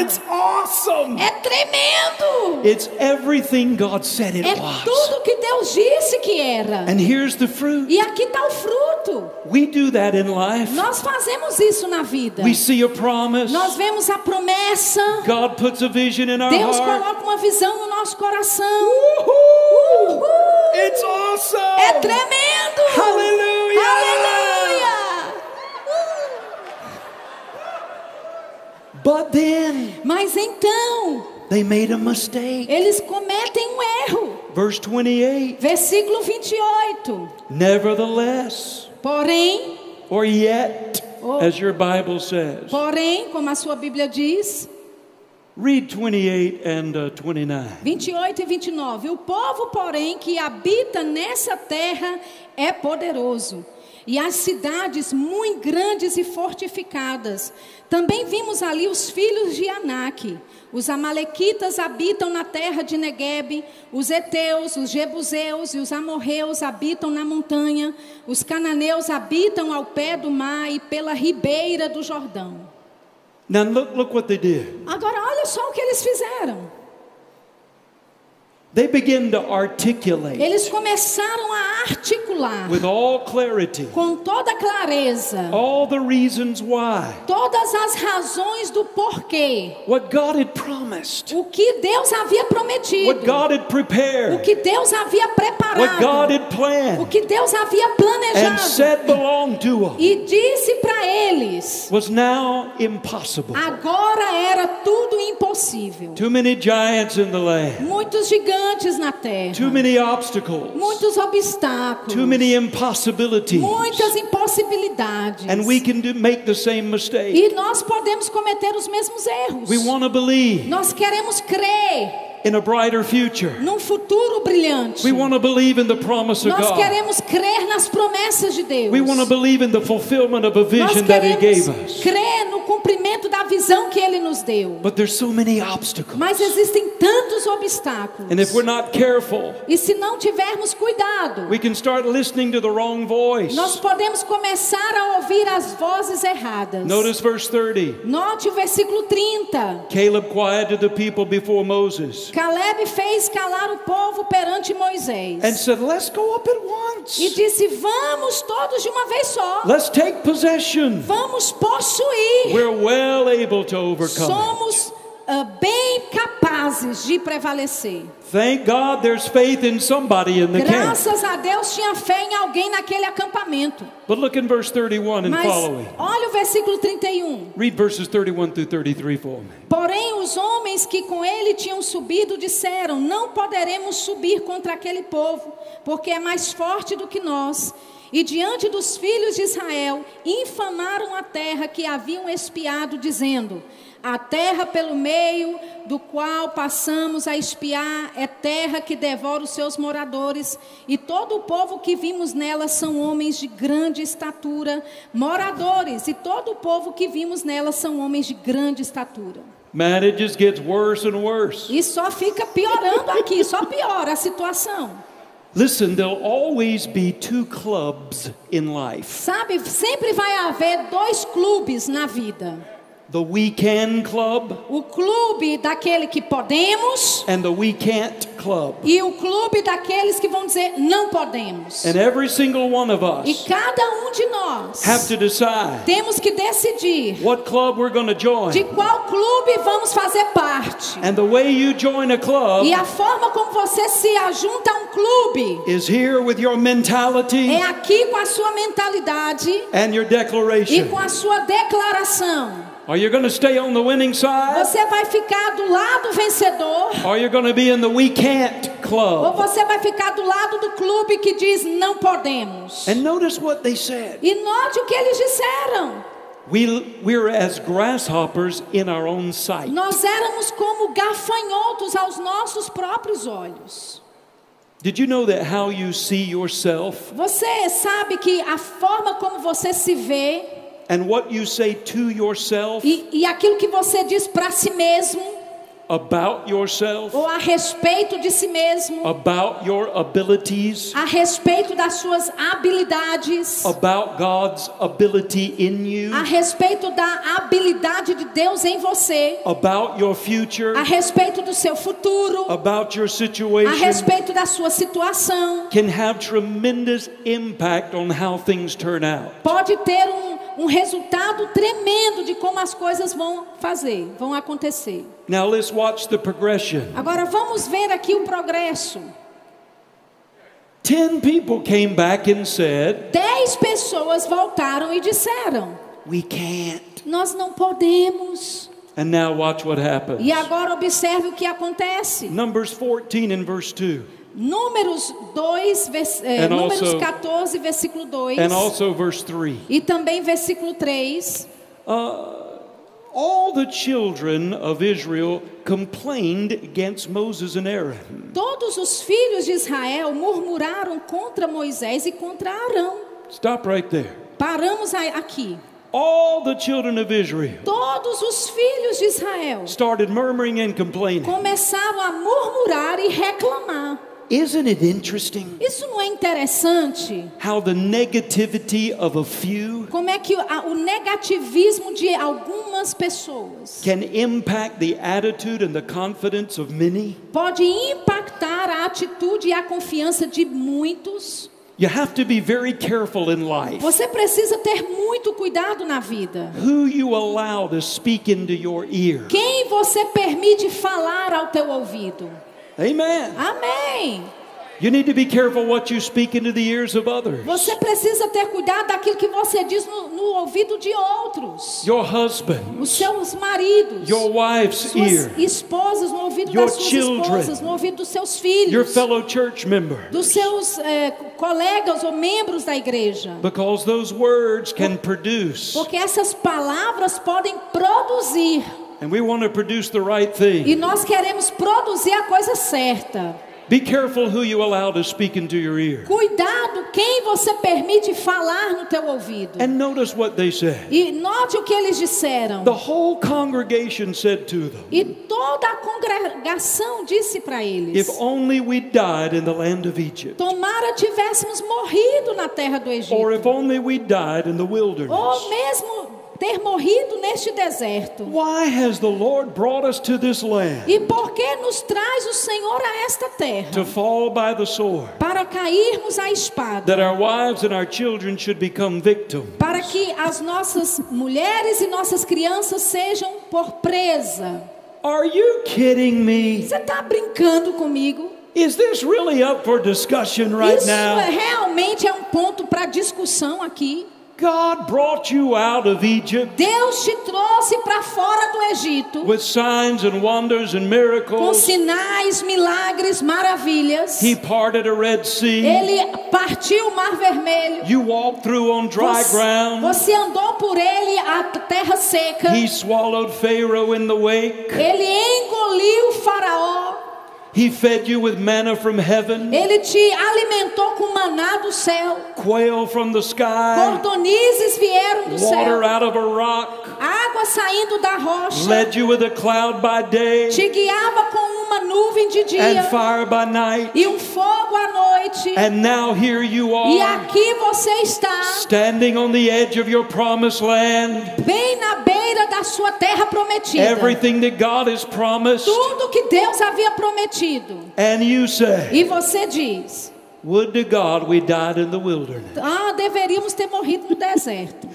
it's awesome. É tremendo! It's everything God said it É was. tudo que Deus disse que era. And here's the fruit. E aqui está o fruto. We do that in life. Nós fazemos isso na vida. We see a promise. Nós vemos a promessa. God puts a vision in our Deus heart. coloca uma visão no nosso coração. Woohoo! Uhul! It's awesome. É tremendo! Aleluia! Aleluia! But then Mas então, they made a mistake. eles cometem um erro. Verse 28. Versículo 28. Nevertheless, Porém, or yet, Oh. as your Bible says. porém, como a sua Bíblia diz, Read 28 and uh, 29. 28 e 29. O povo, porém, que habita nessa terra é poderoso, e as cidades muito grandes e fortificadas. Também vimos ali os filhos de Anak. Os amalequitas habitam na terra de Negueb, os heteus, os jebuseus e os amorreus habitam na montanha, os cananeus habitam ao pé do mar e pela ribeira do Jordão. Now look, look what they did. Agora olha só o que eles fizeram. They begin to articulate Eles começaram a articular with all clarity com toda clareza all the reasons why, todas as razões do porquê, what God had promised, o que Deus havia prometido, what God had o prepared, que Deus havia what God preparado, had planned, o que Deus havia and planejado said belonged to them. e disse para eles. was now impossible. Agora era tudo impossível. Too many giants in the land, Muitos gigantes na terra. too many obstacles, Muitos obstáculos. too many impossibilities. Muitas impossibilidades. And we can do, make the same mistake. E nós podemos cometer os mesmos erros. We want to believe Nós queremos crer in a brighter future. num futuro brilhante. We want to believe in the promise of Nós God. queremos crer nas promessas de Deus. We want to believe in the fulfillment of a vision that He gave queremos us. crer no cumprimento da visão que Ele nos deu. But there's so many obstacles. Mas existem tantos obstáculos. And if we're not careful, E se não tivermos cuidado, we can start listening to the wrong voice. nós podemos começar a ouvir as vozes erradas. Notice verse 30. Note o versículo 30. Caleb quieted the people before Moses Caleb fez calar o povo perante Moisés. and said, Let's go up at E once. disse: Vamos todos de uma vez só. Let's take possession. Vamos possuir. We're well able to overcome. it. Ah, bem capazes de prevalecer. Thank God there's faith in somebody in the camp. Graças a Deus tinha fé em alguém naquele acampamento. But look in verse 31 and Mas following. olha o versículo 31. Read verses 31 through 33 for me. Porém, os homens que com ele tinham subido disseram: Não poderemos subir contra aquele povo, porque é mais forte do que nós. E diante dos filhos de Israel, infamaram a terra que haviam espiado, dizendo: A terra pelo meio do qual passamos a espiar é terra que devora os seus moradores, e todo o povo que vimos nela são homens de grande estatura, moradores, e todo o povo que vimos nela são homens de grande estatura. Gets worse and worse. E só fica piorando aqui, só piora a situação. Listen, there'll always be two clubs in life Sabe, sempre vai haver dois clubes na vida. The we can club O clube daquele que podemos and the we can't club. e o clube daqueles que vão dizer não podemos. And every single one of E us cada um de nós have to decide temos que decidir what club we're going to de join. qual clube vamos fazer parte. And the way you join a club E a forma como você se ajunta a um clube is here with your mentality é aqui com a sua mentalidade and your e declaration. com a sua declaração. Are you going to stay on the winning side? Você vai ficar do lado vencedor Or are you going to be in the we can't ou club? você vai ficar do lado do clube que diz não podemos. And notice what they said. E note o que eles disseram. We, we're as grasshoppers in our own sight. Nós éramos como gafanhotos aos nossos próprios olhos. Did you know that how you see yourself Você sabe que a forma como você se vê and what you say to yourself e, e aquilo que você diz para si mesmo about yourself, ou a respeito de si mesmo, about your abilities, a respeito das suas habilidades, about God's ability in you, a respeito da habilidade de Deus em você, about your future, a respeito do seu futuro, about your a situation, respeito da sua situação, can have tremendous impact on how things turn out. pode ter um, um resultado tremendo de como as coisas vão fazer, vão acontecer. Now let's watch the progression. Agora vamos ver aqui o progresso. Ten people came back and said, Dez pessoas voltaram e disseram: We can't. Nós não podemos. And now watch what happens. E agora observe o que acontece. Numbers 14 and verse 2. Números 2, vers, eh, números also- 14, versículo 2. And also verse 3. E também versículo 3. All the children of Israel complained against Moses and Aaron. Todos os filhos de Israel murmuraram contra Moisés e contra Arão. Stop right there. Paramos aqui. All the children of Israel Todos os filhos de Israel started murmuring and complaining. começaram a murmurar e reclamar. Isn't it interesting Isso não é interessante? how the negativity of a few Como é que o negativismo de algumas pessoas can impact the attitude and the confidence of many? pode impactar a atitude e a confiança de muitos? You have to be very careful in life Você precisa ter muito cuidado na vida. who you allow to speak into your ear. Quem você permite falar ao teu ouvido? Amen. Amém. You need to be careful what you speak into the ears of others. Você precisa ter cuidado daquilo que você diz no, no ouvido de outros. Your husband, Os seus maridos, your wife's suas ear, esposas, no ouvido Your das suas children. esposas, no ouvido dos seus your filhos, fellow church member. dos seus eh, colegas ou membros da igreja. Because those words can produce. Porque essas palavras podem produzir. And we want to produce the right thing. E nós queremos produzir a coisa certa. Be careful who you allow to speak into your ear. Cuidado quem você permite falar no teu ouvido. And notice what they said. E note o que eles disseram. The whole congregation said to them, E toda a congregação disse para eles: If only we died in the land of Egypt, Tomara tivéssemos morrido na terra do or Egito, if only we died in the ou wilderness. mesmo ter morrido neste deserto. Why has the Lord brought us to this land E por que nos traz o Senhor a esta terra? to fall by the sword? Para cairmos à espada. That our wives and our children should become victims. Para que as nossas mulheres e nossas crianças sejam por presa. Are you kidding me? Você está brincando comigo? Is this really up for discussion right Isso é, now? realmente é um ponto para discussão aqui. God brought you out of Egypt Deus te trouxe para fora do Egito with signs and wonders and com miracles. sinais, milagres, maravilhas. He parted a Red Sea. Ele partiu o Mar Vermelho. You walked through on dry Você, ground. você andou por ele a terra seca. He swallowed Pharaoh in the wake. Ele engoliu o faraó. He fed you with manna from heaven, Ele te alimentou com maná do céu. quail from the sky, Cordonizes vieram do water céu. out of a rock, Água saindo da rocha. led you with a cloud by day Te guiava com uma nuvem de and dia fire by night. e um fogo à noite. And now here you E are, aqui você está, standing on the edge of your promised land. bem na beira da sua terra prometida. Everything that God has promised. Tudo que Deus havia prometido. And you say, E você diz: Would to God we died in the wilderness. Ah, deveríamos ter morrido no deserto.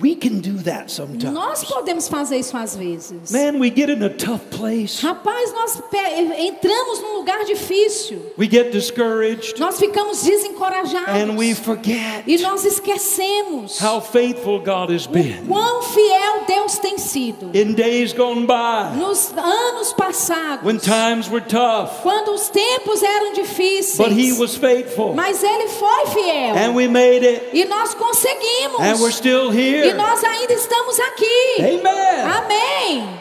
We can do that sometimes. Nós podemos fazer isso às vezes. Man, we get in a tough place. Rapaz, nós entramos num lugar difícil. We get discouraged Nós ficamos desencorajados. and we forget E nós esquecemos how faithful God has been. quão fiel Deus tem sido. In days gone by, Nos anos passados, when times were tough, quando os tempos eram but He difíceis, was faithful. mas Ele foi fiel. And we made it. E nós conseguimos. And we're still E nós ainda estamos aqui. Amen. Amém.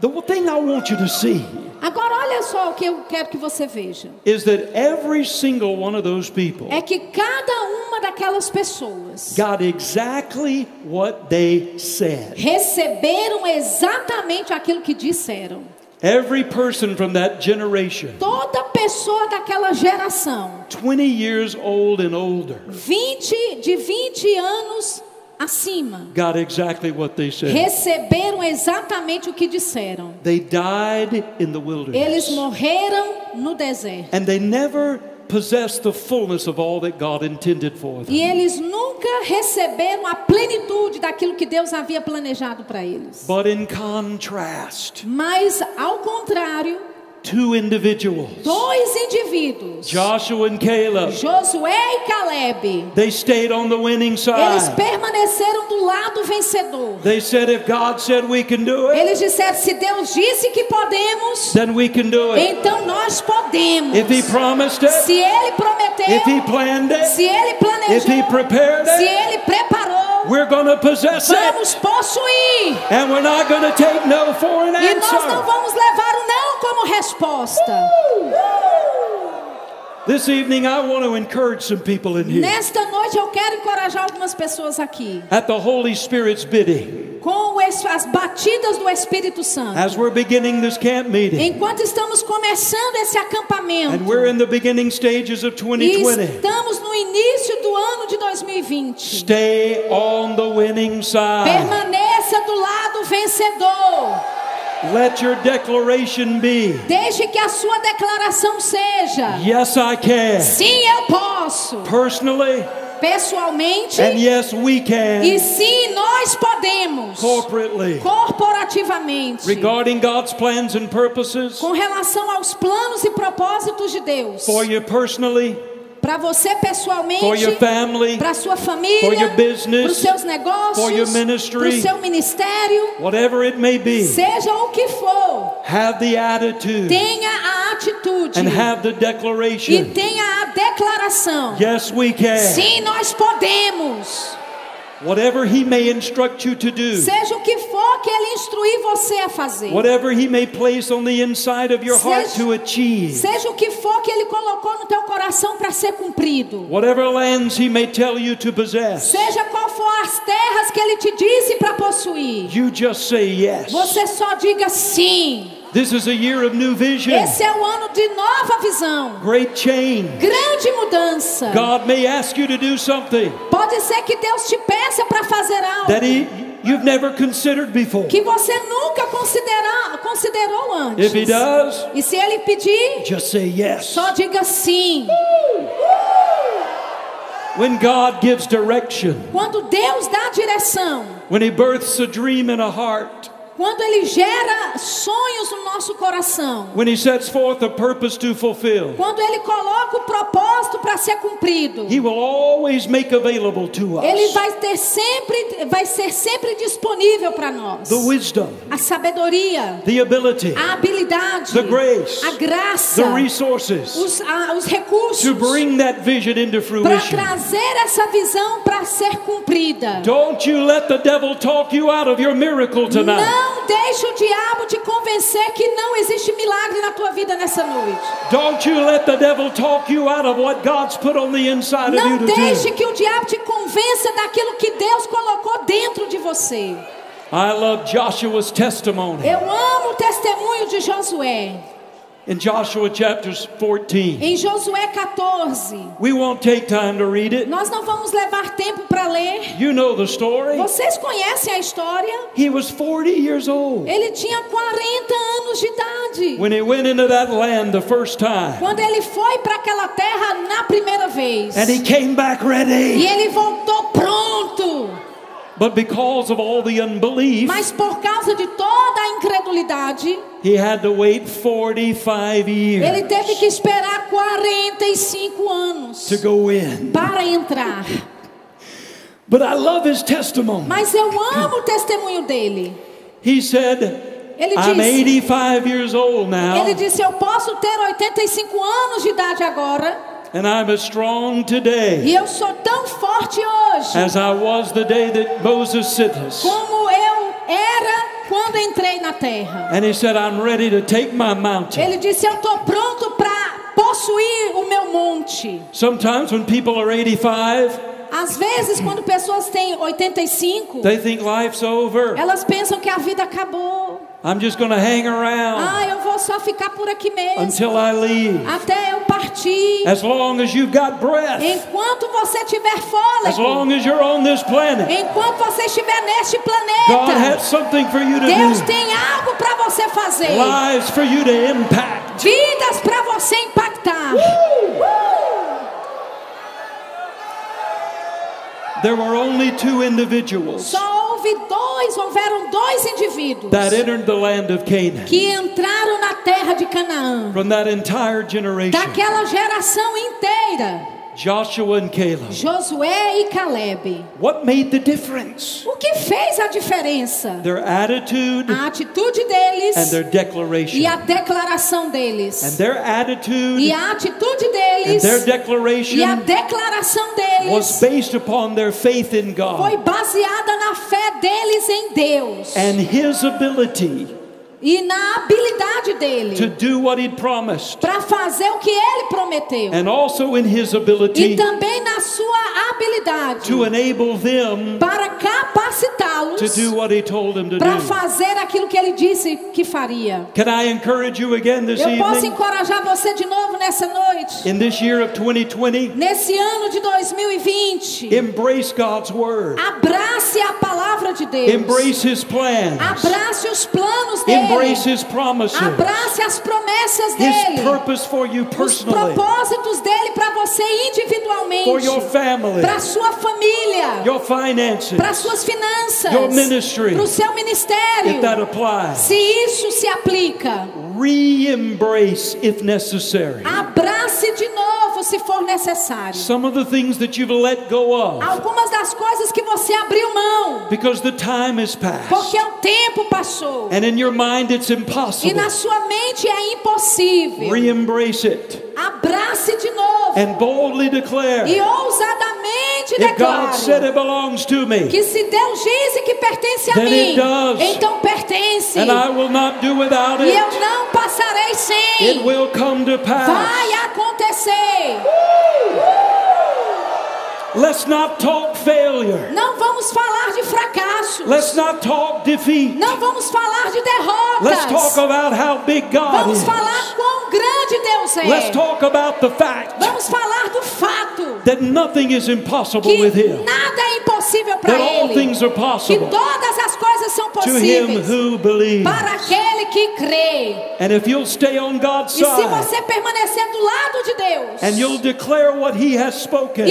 The thing I want you to see Agora olha só o que eu quero que você veja. is that every single one of those people É que cada uma daquelas pessoas got exactly what they said. receberam exatamente aquilo que disseram. Every person from that generation, Toda pessoa daquela geração, 20 years old and older, 20 de 20 anos acima, got exactly what they said. receberam exatamente o que disseram. They died in the wilderness. Eles morreram no deserto. And they never possessed the fullness of all that God intended for them. E eles nunca receberam a plenitude daquilo que Deus havia planejado para eles. But in contrast, Mas, ao contrário, two individuals, dois indivíduos, Joshua and Caleb, Josué e Caleb, they stayed on the winning eles side. permaneceram do lado vencedor. They said, if God said we can do it, Eles disseram: se Deus disse que podemos, then we can do it. então nós podemos. If He promised it, Se Ele prometeu, if He planned it, se Ele if He planejou, prepared se it, Ele preparou, we're going to possess it. possuir. And we're not going to take no for an E nós não answer. vamos levar o não como resposta. This evening, I want to encourage some people in here. Nesta noite eu quero encorajar algumas pessoas aqui At the Holy Spirit's bidding, com as batidas do Espírito Santo. as we're beginning this camp meeting, Enquanto estamos começando esse acampamento and we're in the beginning stages of e 2020, estamos no início do ano de 2020, stay on the winning side. permaneça do lado vencedor. Let your declaration be Deixe que a sua declaração seja: yes, I can. sim, eu posso, Personally, pessoalmente, and yes, we can. e sim, nós podemos. corporately corporativamente, regarding God's plans and purposes com relação aos planos e propósitos de Deus, for you personally, para você for your pessoalmente, family, para sua for família, your business, para os seus negócios, ministry. para o seu ministério, whatever it may be. seja o que for, Have the attitude tenha a atitude and have the e declaration. tenha a declaração. Yes, we can. Sim, nós podemos. Whatever He may instruct you to do, Seja o que for que Ele instruir você a fazer. whatever He may place on the inside of your heart Seja- to achieve, Seja o que for que Ele colocou no teu coração para ser cumprido. whatever lands He may tell you to possess, Seja qual for as terras que Ele te disse para possuir. you just say yes. Você só diga sim. This is a year of new vision, Esse é o ano de nova visão. great change. Grande mudança. God may ask you to do something Pode ser que Deus te peça para fazer algo that he, you've never considered before. que você nunca considerou antes. If He does, E se Ele pedir, just say yes. só diga sim. When God gives direction, Quando Deus dá direção, when He births a dream in a heart, quando Ele gera sonhos no nosso coração, when He sets forth a purpose to fulfill, quando Ele coloca o propósito para ser cumprido, He will always make available to Ele us vai ter sempre, vai ser sempre disponível para nós. the wisdom, A sabedoria, the ability, a habilidade, The grace, a graça, the resources os, a- os recursos to bring that vision into para fruition. trazer essa visão para ser cumprida. Don't you let the devil talk you out of your miracle tonight. Não deixe o diabo te convencer que não existe milagre na tua vida nessa noite. Don't you let the devil talk you out of what God's put on the inside of Não deixe que o diabo te convença daquilo que Deus colocou dentro de você. I love Joshua's testimony Eu amo o testemunho de Josué. In Joshua chapters 14. Em Josué 14. We won't take time to read it. Nós não vamos levar tempo para ler. You know the story. Vocês conhecem a história? He was 40 years old Ele tinha 40 anos de idade. when he went into that land the first time. Quando ele foi para aquela terra na primeira vez. And he came back E ready. ele voltou pronto. But because of all the unbelief, Mas por causa de toda a incredulidade, he had to wait 45 ele teve years que esperar 45 anos to go in. para entrar. But I love his testimony. Mas eu amo o testemunho dele. He said, Ele I'm disse, 85 years old now, ele disse: Eu posso ter 85 anos de idade agora, and I'm as strong today e eu sou tão forte hoje as I was the day that Moses como eu era quando entrei na terra. And he said, I'm ready to take my mountain. Ele disse: Eu estou pronto para possuir o meu monte. Sometimes when people are 85, Às vezes, quando pessoas têm 85, they think life's over. elas pensam que a vida acabou. I'm just going to hang around Ah, eu vou só ficar por aqui mesmo until I leave. até eu partir. As long as you've got breath, Enquanto você tiver as fôlego, long as you're on this planet, enquanto você estiver neste God planeta, has something for you to Deus do. tem algo para você fazer, Lives for you to impact. vidas para você impactar. There were only two individuals Só houve dois, houveram dois indivíduos that entered the land of Canaan. que entraram na terra de Canaã, from that entire generation. Daquela geração inteira, Joshua and Caleb. Josué e Caleb. What made the difference? O que fez a diferença? Their attitude A atitude deles and their declaration. e a declaração deles. And their attitude E a atitude and deles their e a declaration declaração was based upon their faith in God. foi baseada na fé deles em Deus and His ability e na habilidade to dele do what He'd promised, para fazer o que ele prometeu. and also in His E também na sua habilidade to enable them para capacitá-los to do what He told them to para do. fazer aquilo que ele disse que faria. Can I encourage you again this Eu posso encorajar você de novo nessa noite, In this year of 2020, nesse ano de 2020. embrace God's Word, Abrace a palavra de Deus. embrace His plans, Abrace os planos dele. Embrace dele. His promises, Abrace as promessas His dele. purpose for you Os personally, propósitos dele para você for your individualmente. family, Para sua família. your finances, Para suas finanças. Your ministry. Para o seu ministério. if that applies. Se isso se aplica, Re-embrace if necessary. abrace de novo se for necessário. Some of the things that you've let go of Algumas das coisas que você abriu mão, because the time has passed. porque o tempo passou. And in your mind it's E impossible. na sua mente é impossível. Re-embrace it Abrace de novo and boldly declare, e ousadamente if God said declare it belongs to me, que se Deus diz que pertence a Then mim, it does. então pertence. and I will not do without E eu it, não passarei it sem. will come to pass. Vai acontecer. Let's not talk failure. Não vamos falar de fracassos. Let's not talk defeat. Não vamos falar de Let's talk derrotas. about how big God Vamos is. falar quão grande Deus Let's é. talk about the fact Vamos falar do fato that nothing is impossible que with Him, nada é impossível para that all Ele. things are Que possible todas as coisas são to Him possíveis who believes. para aquele que crê. And if you'll stay on God's E se side você permanecer do lado de Deus and you'll declare what He has e spoken,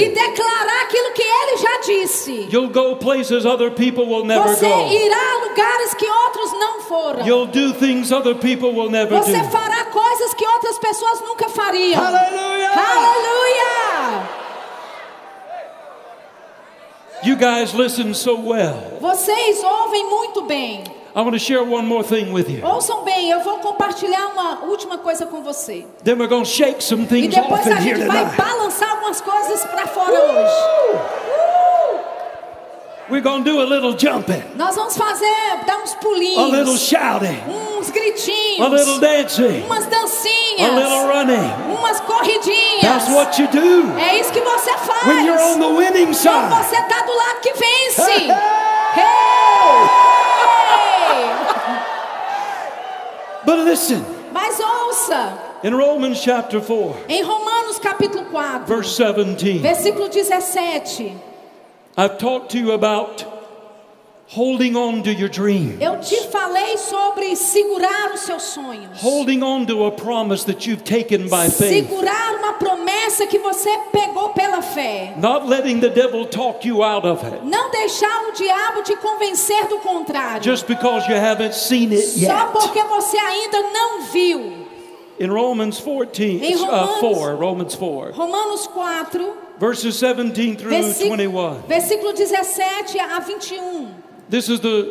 declarar aquilo que Ele já disse, you'll go places other people will never você go. irá a lugares que outros não foram. You'll do things other people will never Você do. fará coisas que outras pessoas nunca fariam. Hallelujah! Aleluia! You guys listen so well. Vocês ouvem muito bem. I want to share one more thing with you. Ouçam bem, eu vou compartilhar uma última coisa com você. Then we're going to shake some E things depois off a gente vai balançar coisas para fora hoje. We're to do a little jumping, Nós vamos fazer, dar uns a little pulinhos, shouting, uns a little gritinhos, dancing, umas a little dancinhas, running. umas corridinhas. That's what you do É isso que você faz. when you're on the winning Quando side. você tá do lado que vence. Hey! Hey! But listen, Mas ouça, in Romans chapter 4, em Romanos capítulo 4, verse 17, versículo 17, I've talked to you about holding on to your dream, eu te falei sobre segurar os seus sonhos. holding on to a promise that you've taken by faith, Segurar uma promessa que você pegou pela fé. not letting the devil talk you out of it Não deixar o diabo te convencer do contrário. just because you haven't seen it Só yet. porque você ainda não viu. In Romans 14, Em uh, Romanos- 4, Romans 4, Romanos 4, verses 17 through versículo, 21. versículo 17 a 21. This is the,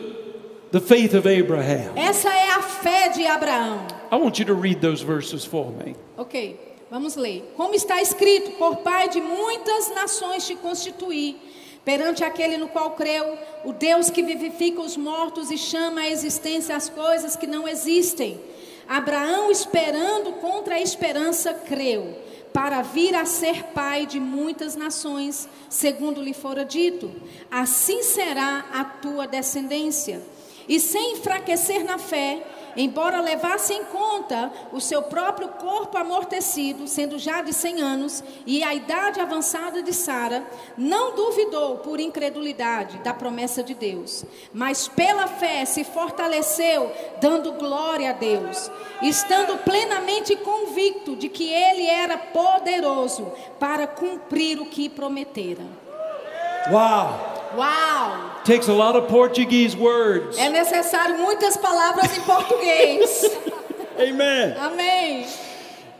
the faith of Abraham. Essa é a fé de Abraão. I want you to read those verses for me. Ok, vamos ler. Como está escrito: Por pai de muitas nações te constituí, perante aquele no qual creu, o Deus que vivifica os mortos e chama à existência as coisas que não existem. Abraão, esperando contra a esperança, creu, para vir a ser pai de muitas nações, segundo lhe fora dito: Assim será a tua descendência. E sem enfraquecer na fé, embora levasse em conta o seu próprio corpo amortecido, sendo já de 100 anos, e a idade avançada de Sara, não duvidou por incredulidade da promessa de Deus, mas pela fé se fortaleceu, dando glória a Deus, estando plenamente convicto de que ele era poderoso para cumprir o que prometera. Wow. Takes a lot of Portuguese words. É necessário muitas palavras em português. (laughs) Amen. Amém.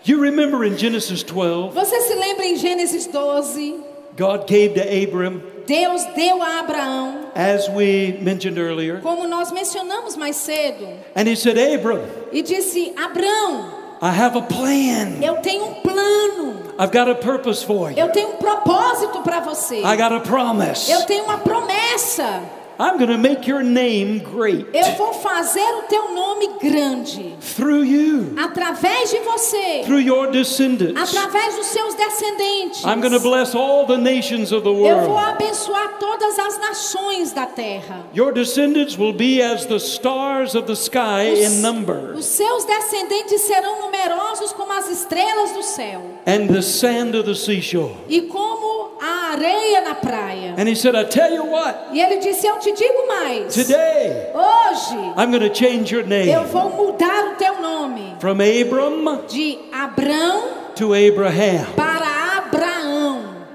You remember in Genesis 12, Você se lembra em Gênesis 12? God gave to Abram, Deus deu a Abraão, as we mentioned earlier, como nós mencionamos mais cedo, and he said, Abram, e disse: Abraão, I have a plan. eu tenho um plano, I've got a purpose for you. eu tenho um propósito para você, I got a promise. eu tenho uma promessa. I'm going to make your name great Eu vou fazer o teu nome grande through you, através de você, through your descendants. através dos seus descendentes. I'm going to bless all the nations of the Eu vou world. abençoar todas as nações da terra. Your descendants will be as the stars of the sky Os, in number, os seus descendentes serão numerosos como as estrelas do céu and the sand of the seashore. e como a areia na praia. And he said, I tell you what, E ele disse: Eu te digo mais. today hoje I'm going to change your eu name vou mudar o teu nome from Abram de Abrão to Abraham. para.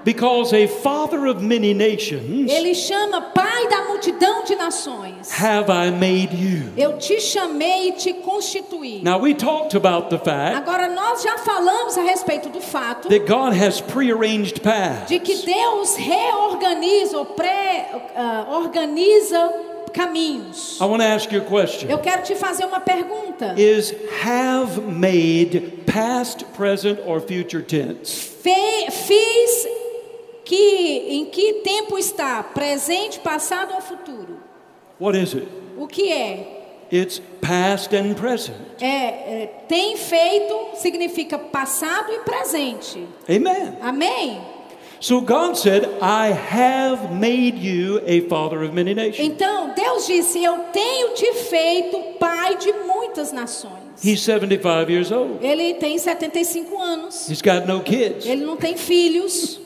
Because a father of many nations Ele chama pai da multidão de nações. have I made you. Eu te chamei e te constituí. Now, we talked about the fact Agora nós já falamos a respeito do fato that God has prearranged paths. de que Deus reorganiza ou pré-organiza caminhos. I want to ask you a question. Eu quero te fazer uma pergunta. Is have made past, present, or future tense? Fe- fiz que em que tempo está? Presente, passado ou futuro? What is it? O que é? It's past and present. É, é, tem feito significa passado e presente. Amen. Amém? So God said, I have made you a father of many nations. Então, Deus disse: Eu tenho te feito pai de muitas nações. He's 75 years old. Ele tem 75 anos. He's got no kids. Ele não tem filhos.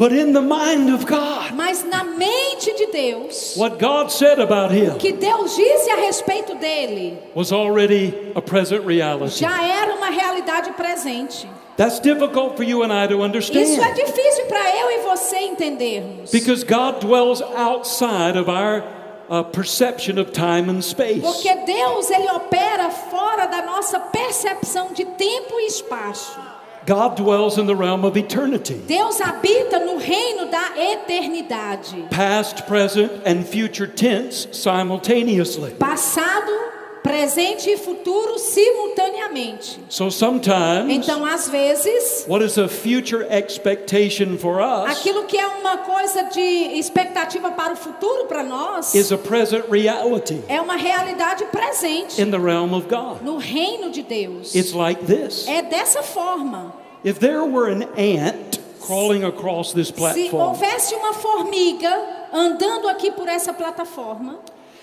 But in the mind of God, Mas na mente de Deus, what God said about him que Deus disse a respeito dele, was already a present reality. já era uma realidade presente. That's difficult for you and I to Isso é understand difícil para eu e você entendermos. because God dwells outside of our uh, perception of time and space. Porque Deus ele opera fora da nossa percepção de tempo e espaço. God dwells in the realm of eternity. Deus habita no reino da eternidade. Past, present, and future tense simultaneously. Passado, presente e futuro simultaneamente. So sometimes, Então, às vezes, what is a future expectation for us aquilo que é uma coisa de expectativa para o futuro para nós is a present reality é uma realidade presente in the realm of God. no reino de Deus. It's like this. É dessa forma. If there were an ant crawling across this Se platform, houvesse uma formiga andando aqui por essa plataforma,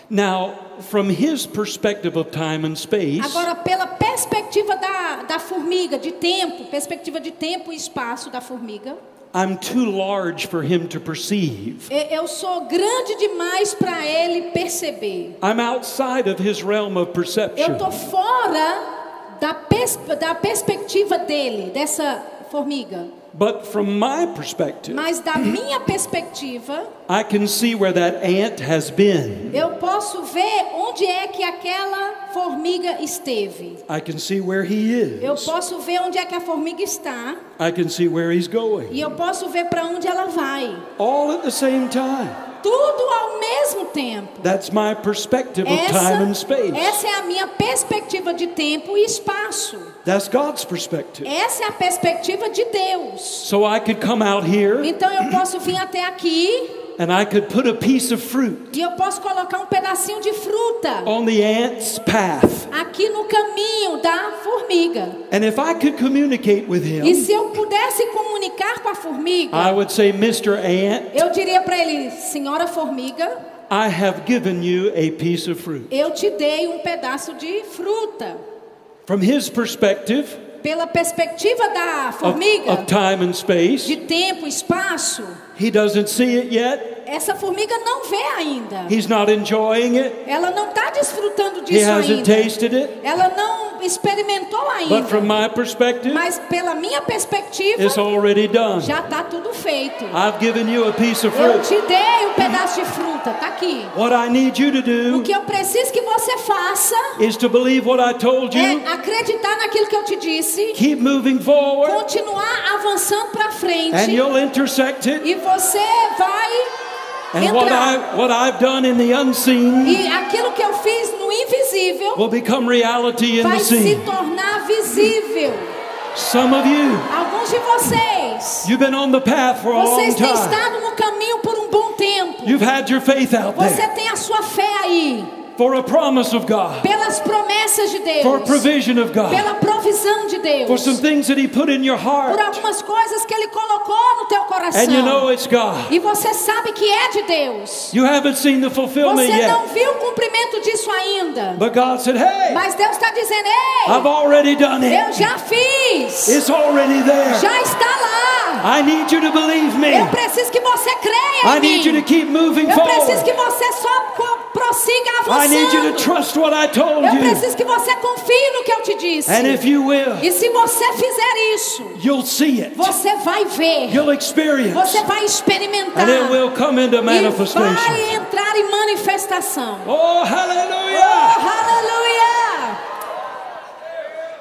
now from his perspective of time and space, agora pela perspectiva da, da formiga, de tempo, perspectiva de tempo e espaço da formiga, I'm too large for him to perceive. eu sou grande demais para ele perceber. I'm outside of his realm of Eu perception. estou fora da, pers da perspectiva dele, dessa formiga. But from my perspective, Mas da minha perspectiva, I can see where that ant has been. eu posso ver onde é que aquela formiga esteve. I can see where he Eu is. posso ver onde é que a formiga está I can see where he's going. e eu posso ver para onde ela vai. All at the same time. Tudo ao mesmo tempo. That's my perspective of time and space. essa é a minha perspectiva de tempo e espaço. That's God's perspective. Essa é a perspectiva de Deus. So I could come out here Então eu posso vir até aqui and I could put a piece of fruit e eu posso colocar um pedacinho de fruta on the ant's path. aqui no caminho da formiga. And if I could communicate with E him, se eu pudesse comunicar com a formiga, I would say, Mr. Ant, eu diria para ele: Senhora formiga, I have given you a piece of fruit. eu te dei um pedaço de fruta. From his perspective Pela perspectiva da of, formiga, of time and space, de tempo, espaço, he doesn't see it yet. Essa formiga não vê ainda. He's not enjoying it. Ela não está desfrutando He disso hasn't ainda. tasted it. Ela não experimentou But from ainda. my perspective, Mas pela minha perspectiva, it's already done. já está tudo feito. I've given you a piece of Eu fruit. te dei um pedaço de fruta, tá aqui. What I need you to O do que eu preciso que você faça is to believe what I told you, é acreditar naquilo que eu te disse, keep moving forward, continuar avançando para and frente you'll intersect it. e você vai And what. I what I've done in the unseen E aquilo que eu fiz no invisível will become reality in vai the se seen. tornar visível. Some of you, Alguns de vocês, you've been on the path for a long vocês têm time. estado no caminho por um bom tempo. You've had your faith out Você there. tem a sua fé aí. for a promise of God, pelas promessas de Deus, for provision of God, pela provisão de Deus, for some things that He put in your por heart, algumas coisas que Ele colocou no teu coração. and you know it's God. E você sabe que é de Deus. You haven't seen the fulfillment Você não viu o cumprimento disso ainda. but God said, Hey, Mas Deus está dizendo: Ei, I've already done eu it. já fiz. It's already there. Já está lá. I need you to believe me. Eu preciso que você creia I em need you to keep moving Eu preciso que forward. você só prossiga I need you to avançando. trust what I told Eu you. preciso que você confie no que eu te disse. And if you will, E se você fizer isso, you'll see it. você vai ver. You'll experience. Você vai experimentar. And it will come into E manifestation. vai entrar em manifestação. Oh, hallelujah! Aleluia!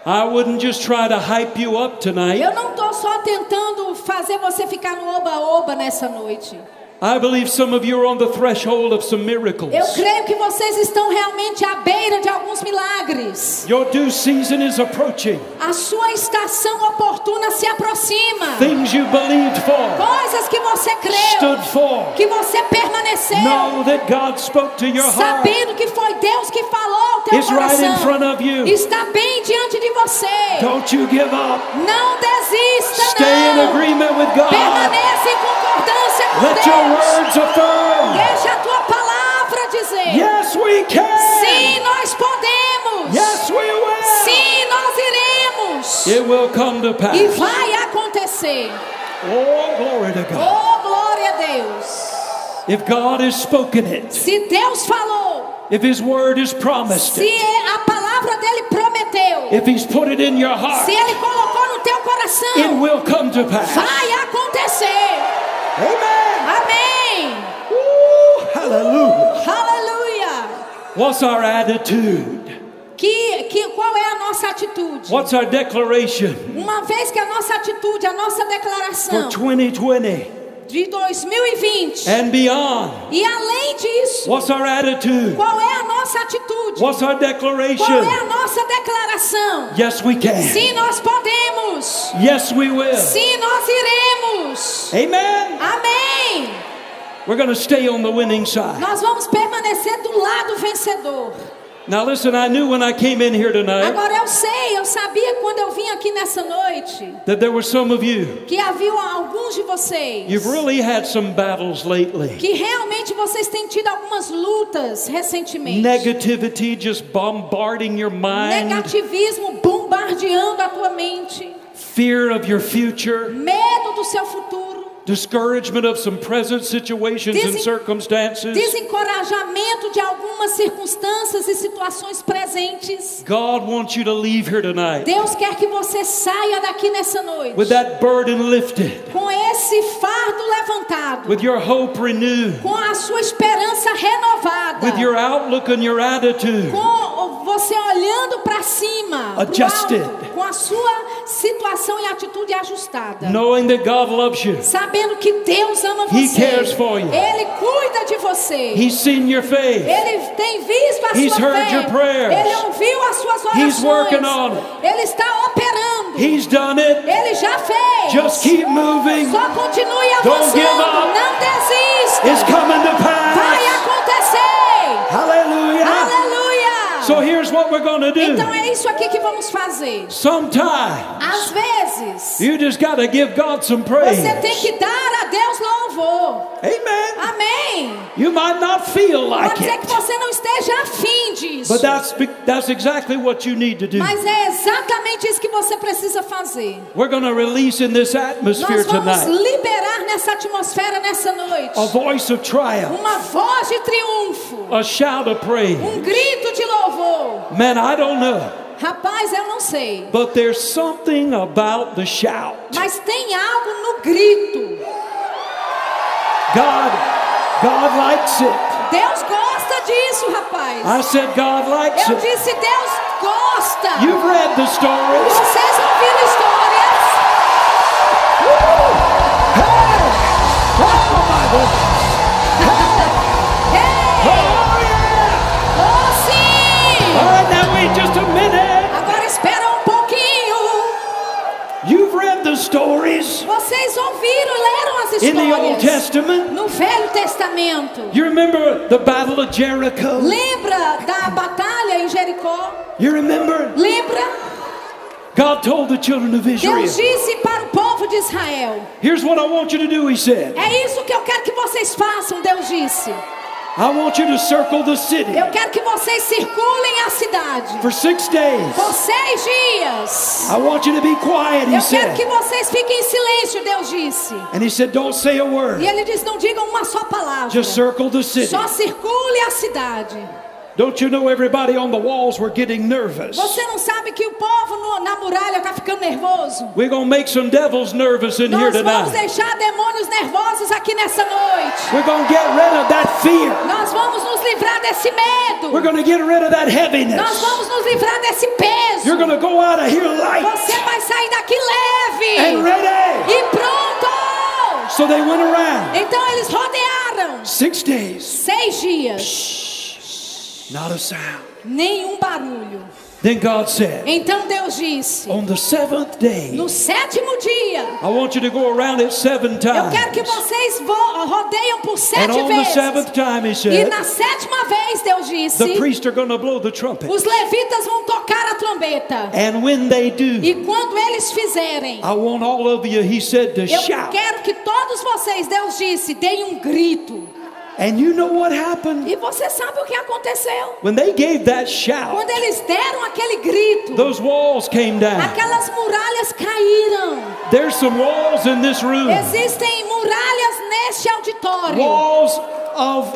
I wouldn't just try to hype you up tonight. Eu não estou só tentando fazer você ficar no oba-oba nessa noite. I believe some of you are on the threshold of some miracles. Eu creio que vocês estão realmente à beira de alguns milagres. Your due season is approaching. A sua estação oportuna se aproxima. Things you believed for, Coisas que você creu, stood for. que você permaneceu, Know that God spoke to your heart. sabendo que foi Deus que falou ao teu It's right in front coração. of you. Está bem diante de você. Don't you give up. Não desista, Stay in não. agreement with God. Permaneça em concordância Let your words affirm. Deixa a tua palavra dizer. Yes, we can. Sim, nós podemos. Yes, we will. Sim, nós iremos. It will come to E pass. vai acontecer. Oh, glory to God. Oh, glória a Deus. If God has spoken it, Se Deus falou, if His word is promised se it, a palavra dele prometeu, if He's put it in your heart, se ele colocou no teu it will come to pass. vai acontecer. Amen. Amém. Ooh, hallelujah. Aleluia. What's our attitude? Que, que, qual é a nossa atitude? What's our declaration Uma vez que a nossa atitude, a nossa for 2020 de 2020 and beyond? e além disso, What's our attitude? qual é a nossa atitude? What's our Qual é declaration? a nossa declaração? Yes, we can. Sim, nós podemos. Yes, we will. Sim, nós iremos. Amen. Amém. We're going to stay on the winning side. Nós vamos permanecer do lado vencedor. Now, listen, I knew when I came in here tonight Agora eu sei, eu sabia quando eu vim aqui nessa noite that there were some of you, que havia alguns de vocês you've really had some battles lately. que realmente vocês têm tido algumas lutas recentemente. Negativity just bombarding your mind, Negativismo bombardeando a tua mente, fear of your future, medo do seu futuro, discouragement of some present situations and Desen- circumstances. desencorajamento de algumas circunstâncias e situações presentes. God wants you to leave here tonight Deus quer que você saia daqui nessa noite with that burden lifted, com esse fardo levantado, with your hope renewed, com a sua esperança renovada, with your outlook and your attitude. com você olhando para cima, Adjusted. Com a sua situação e atitude ajustada. Knowing that God loves you, Sabendo que Deus ama He você. cares for you. Ele cuida de você. He's seen your faith. Ele tem visto a He's sua heard fé. your prayers. Ele ouviu as suas orações. He's working on it. Ele está operando. He's done it. Ele já fez. Just keep moving. Só continue Don't avançando. give up. Não desista. It's coming to Vai pass. acontecer. Hallelujah. Aleluia. Here's what we're going to do. Então é isso aqui que vamos fazer. Sometimes Às vezes, you just got to give God some praise. você tem que dar a Deus louvor. Amen. Amém. You might not feel like Pode ser que você não esteja afim disso. but that's that's exactly what you need to do. Mas é exatamente isso que você precisa fazer. We're going to release in this atmosphere Nós vamos tonight liberar nessa atmosfera nessa noite a voice of triumph, uma voz de triunfo, a shout of praise. um grito de louvor. Man, I don't know, Rapaz, eu não sei, but there's something about the shout. mas tem algo no grito. God, God likes it. Deus gosta disso, rapaz. I said God likes Eu it. disse Deus gosta. You've read the stories. Vocês ouviram histórias? Sim! All right, now wait just a minute. Agora espera um pouquinho. You've read the stories. Vocês ouviram, leram as in the Old histórias. Testament. No Velho Testamento. You remember the Battle of Jericho? Lembra da batalha em Jericó? You remember? Lembra? God told the children of Israel, Deus disse para o povo de Israel: Here's what I want you to do, He said. É isso que eu quero que vocês façam, Deus disse. I want you to circle the city Eu quero que vocês circulem a cidade for six days. por seis dias. I want you to be quiet, He Eu quero que said. vocês fiquem em silêncio, Deus disse. And He said, Don't say a E word, ele disse: Não digam uma só palavra. just circle the city. Só circule a cidade. Don't you know everybody on the walls were getting nervous? Você não sabe que o povo no- na muralha está ficando nervoso? We're to make some devils nervous in here Nós vamos tonight. deixar demônios nervosos aqui nessa noite. We're to get rid of that fear. Nós vamos nos livrar desse medo. We're to get rid of that Nós heaviness. vamos nos livrar desse peso. You're to go out of here light Você vai sair daqui leve and ready. e pronto. So they went around Então eles rodearam six days, seis dias, not a sound. nenhum barulho. Then God said, Então Deus disse: On the seventh day, No sétimo dia, I want you to go around it seven eu quero que times. vocês vo- rodeiam por And sete on the vezes. seventh time, He E said, na sétima vez, Deus the disse: priests are going to blow the trumpet. Os levitas vão tocar a trombeta. And when they do, E quando eles fizerem, I want all of you, He said, to eu shout. quero que todos vocês, Deus disse, deem um grito. And you know what happened? E você sabe o que aconteceu? When they gave that shout, Quando eles deram aquele grito, those walls came down. aquelas muralhas caíram. There's some walls in this room. Existem muralhas neste auditório. Walls of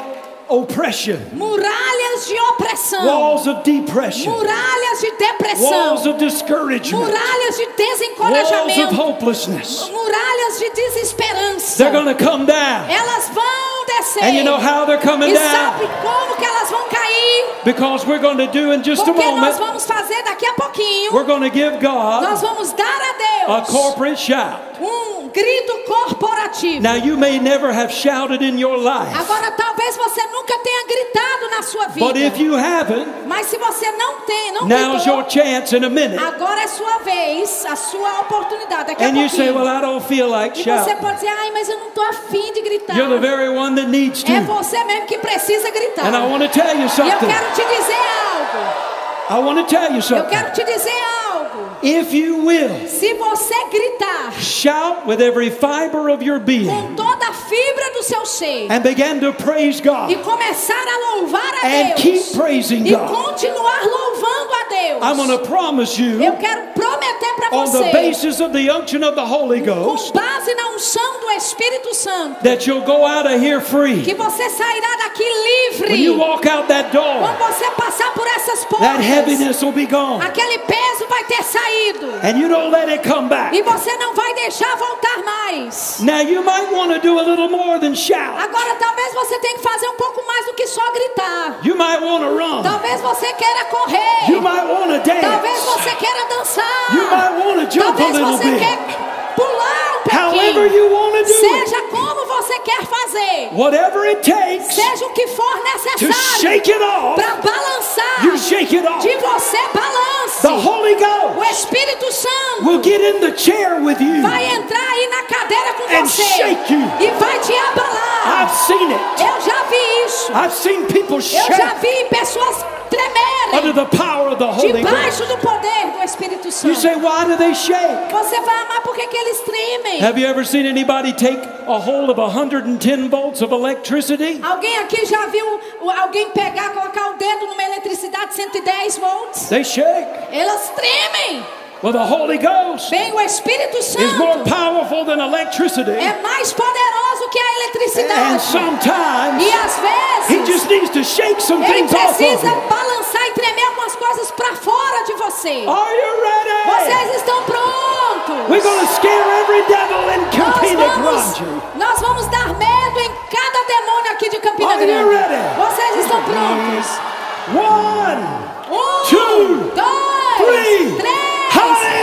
oppression. Muralhas de opressão. Walls of depression. Muralhas de depressão. Walls of discouragement. Muralhas de Walls of desencorajamento. hopelessness. Muralhas de desesperança. They're to come down. Elas vão descer. And you know how they're coming e down? sabe como que elas vão cair? Because we're going to do in just a Porque nós moment, vamos fazer daqui a pouquinho. we're going to give God Nós vamos dar a a Deus corporate shout. Um grito corporativo. Now, you may never have shouted in your life, Agora, talvez você nunca tenha gritado na sua vida. but if you haven't, Mas se você não tem, não now's gritou, your chance in a minute. agora é sua vez, a sua oportunidade. Daqui a And you say. Well, I don't feel like e você shouting. pode dizer, ai, mas eu não estou afim de gritar. You're the very one that needs É to. você mesmo que precisa gritar. And I want to tell you E eu something. quero te dizer algo. I want to tell you Eu something. quero te dizer algo. If you will, Se você gritar shout with every fiber of your being com toda a fibra do seu ser and begin to praise e God começar a louvar a and Deus keep praising e God. continuar louvando a Deus. I'm promise you, Eu quero prometer on the basis of the unction of the Holy Ghost, com base na unção do Espírito Santo, that you'll go out of here que free. você sairá daqui When you livre. walk out that door, Quando você passar por essas that portas, heaviness will be gone. aquele peso vai ter saído. And you don't let it come back. E você não vai deixar voltar mais. Now, you might want to do a little more than shout. Agora, talvez você tenha que fazer um pouco mais do que só gritar. You might want to run. Talvez você queira correr. You might want to Talvez dance. você queira dançar. You might Talvez você quer pular um pouquinho. you want to do it. Seja como você quer fazer. Whatever it takes Seja o que for necessário para balançar. you shake it off. De você balance. O Espírito Santo will get in the chair with you. vai entrar aí na cadeira com And você shake you. e vai te abalar. I've seen it. Eu já vi isso. I've seen people Eu já shake vi pessoas tremerem the power of the Holy Ghost. debaixo do poder do Espírito You Santo. say, why do they shake? Você vai amar porque que eles tremem. Have you ever seen anybody take a hold of 110 volts of electricity? Alguém aqui já viu alguém pegar, colocar o dedo numa eletricidade 110 volts? They shake. Elas tremem. Well, the Holy Ghost Bem, o Espírito is more Santo powerful than electricity. é mais poderoso que a And eletricidade. sometimes E às He vezes just needs to shake some ele things off of precisa you. balançar e tremer algumas coisas para fora de você. Are you ready? Vocês estão prontos? We're going to scare every devil in Nós vamos, Grande. nós vamos dar medo em cada demônio aqui de Campina Are you Grande. ready? Vocês estão prontos? One, Um, two, Hallelujah.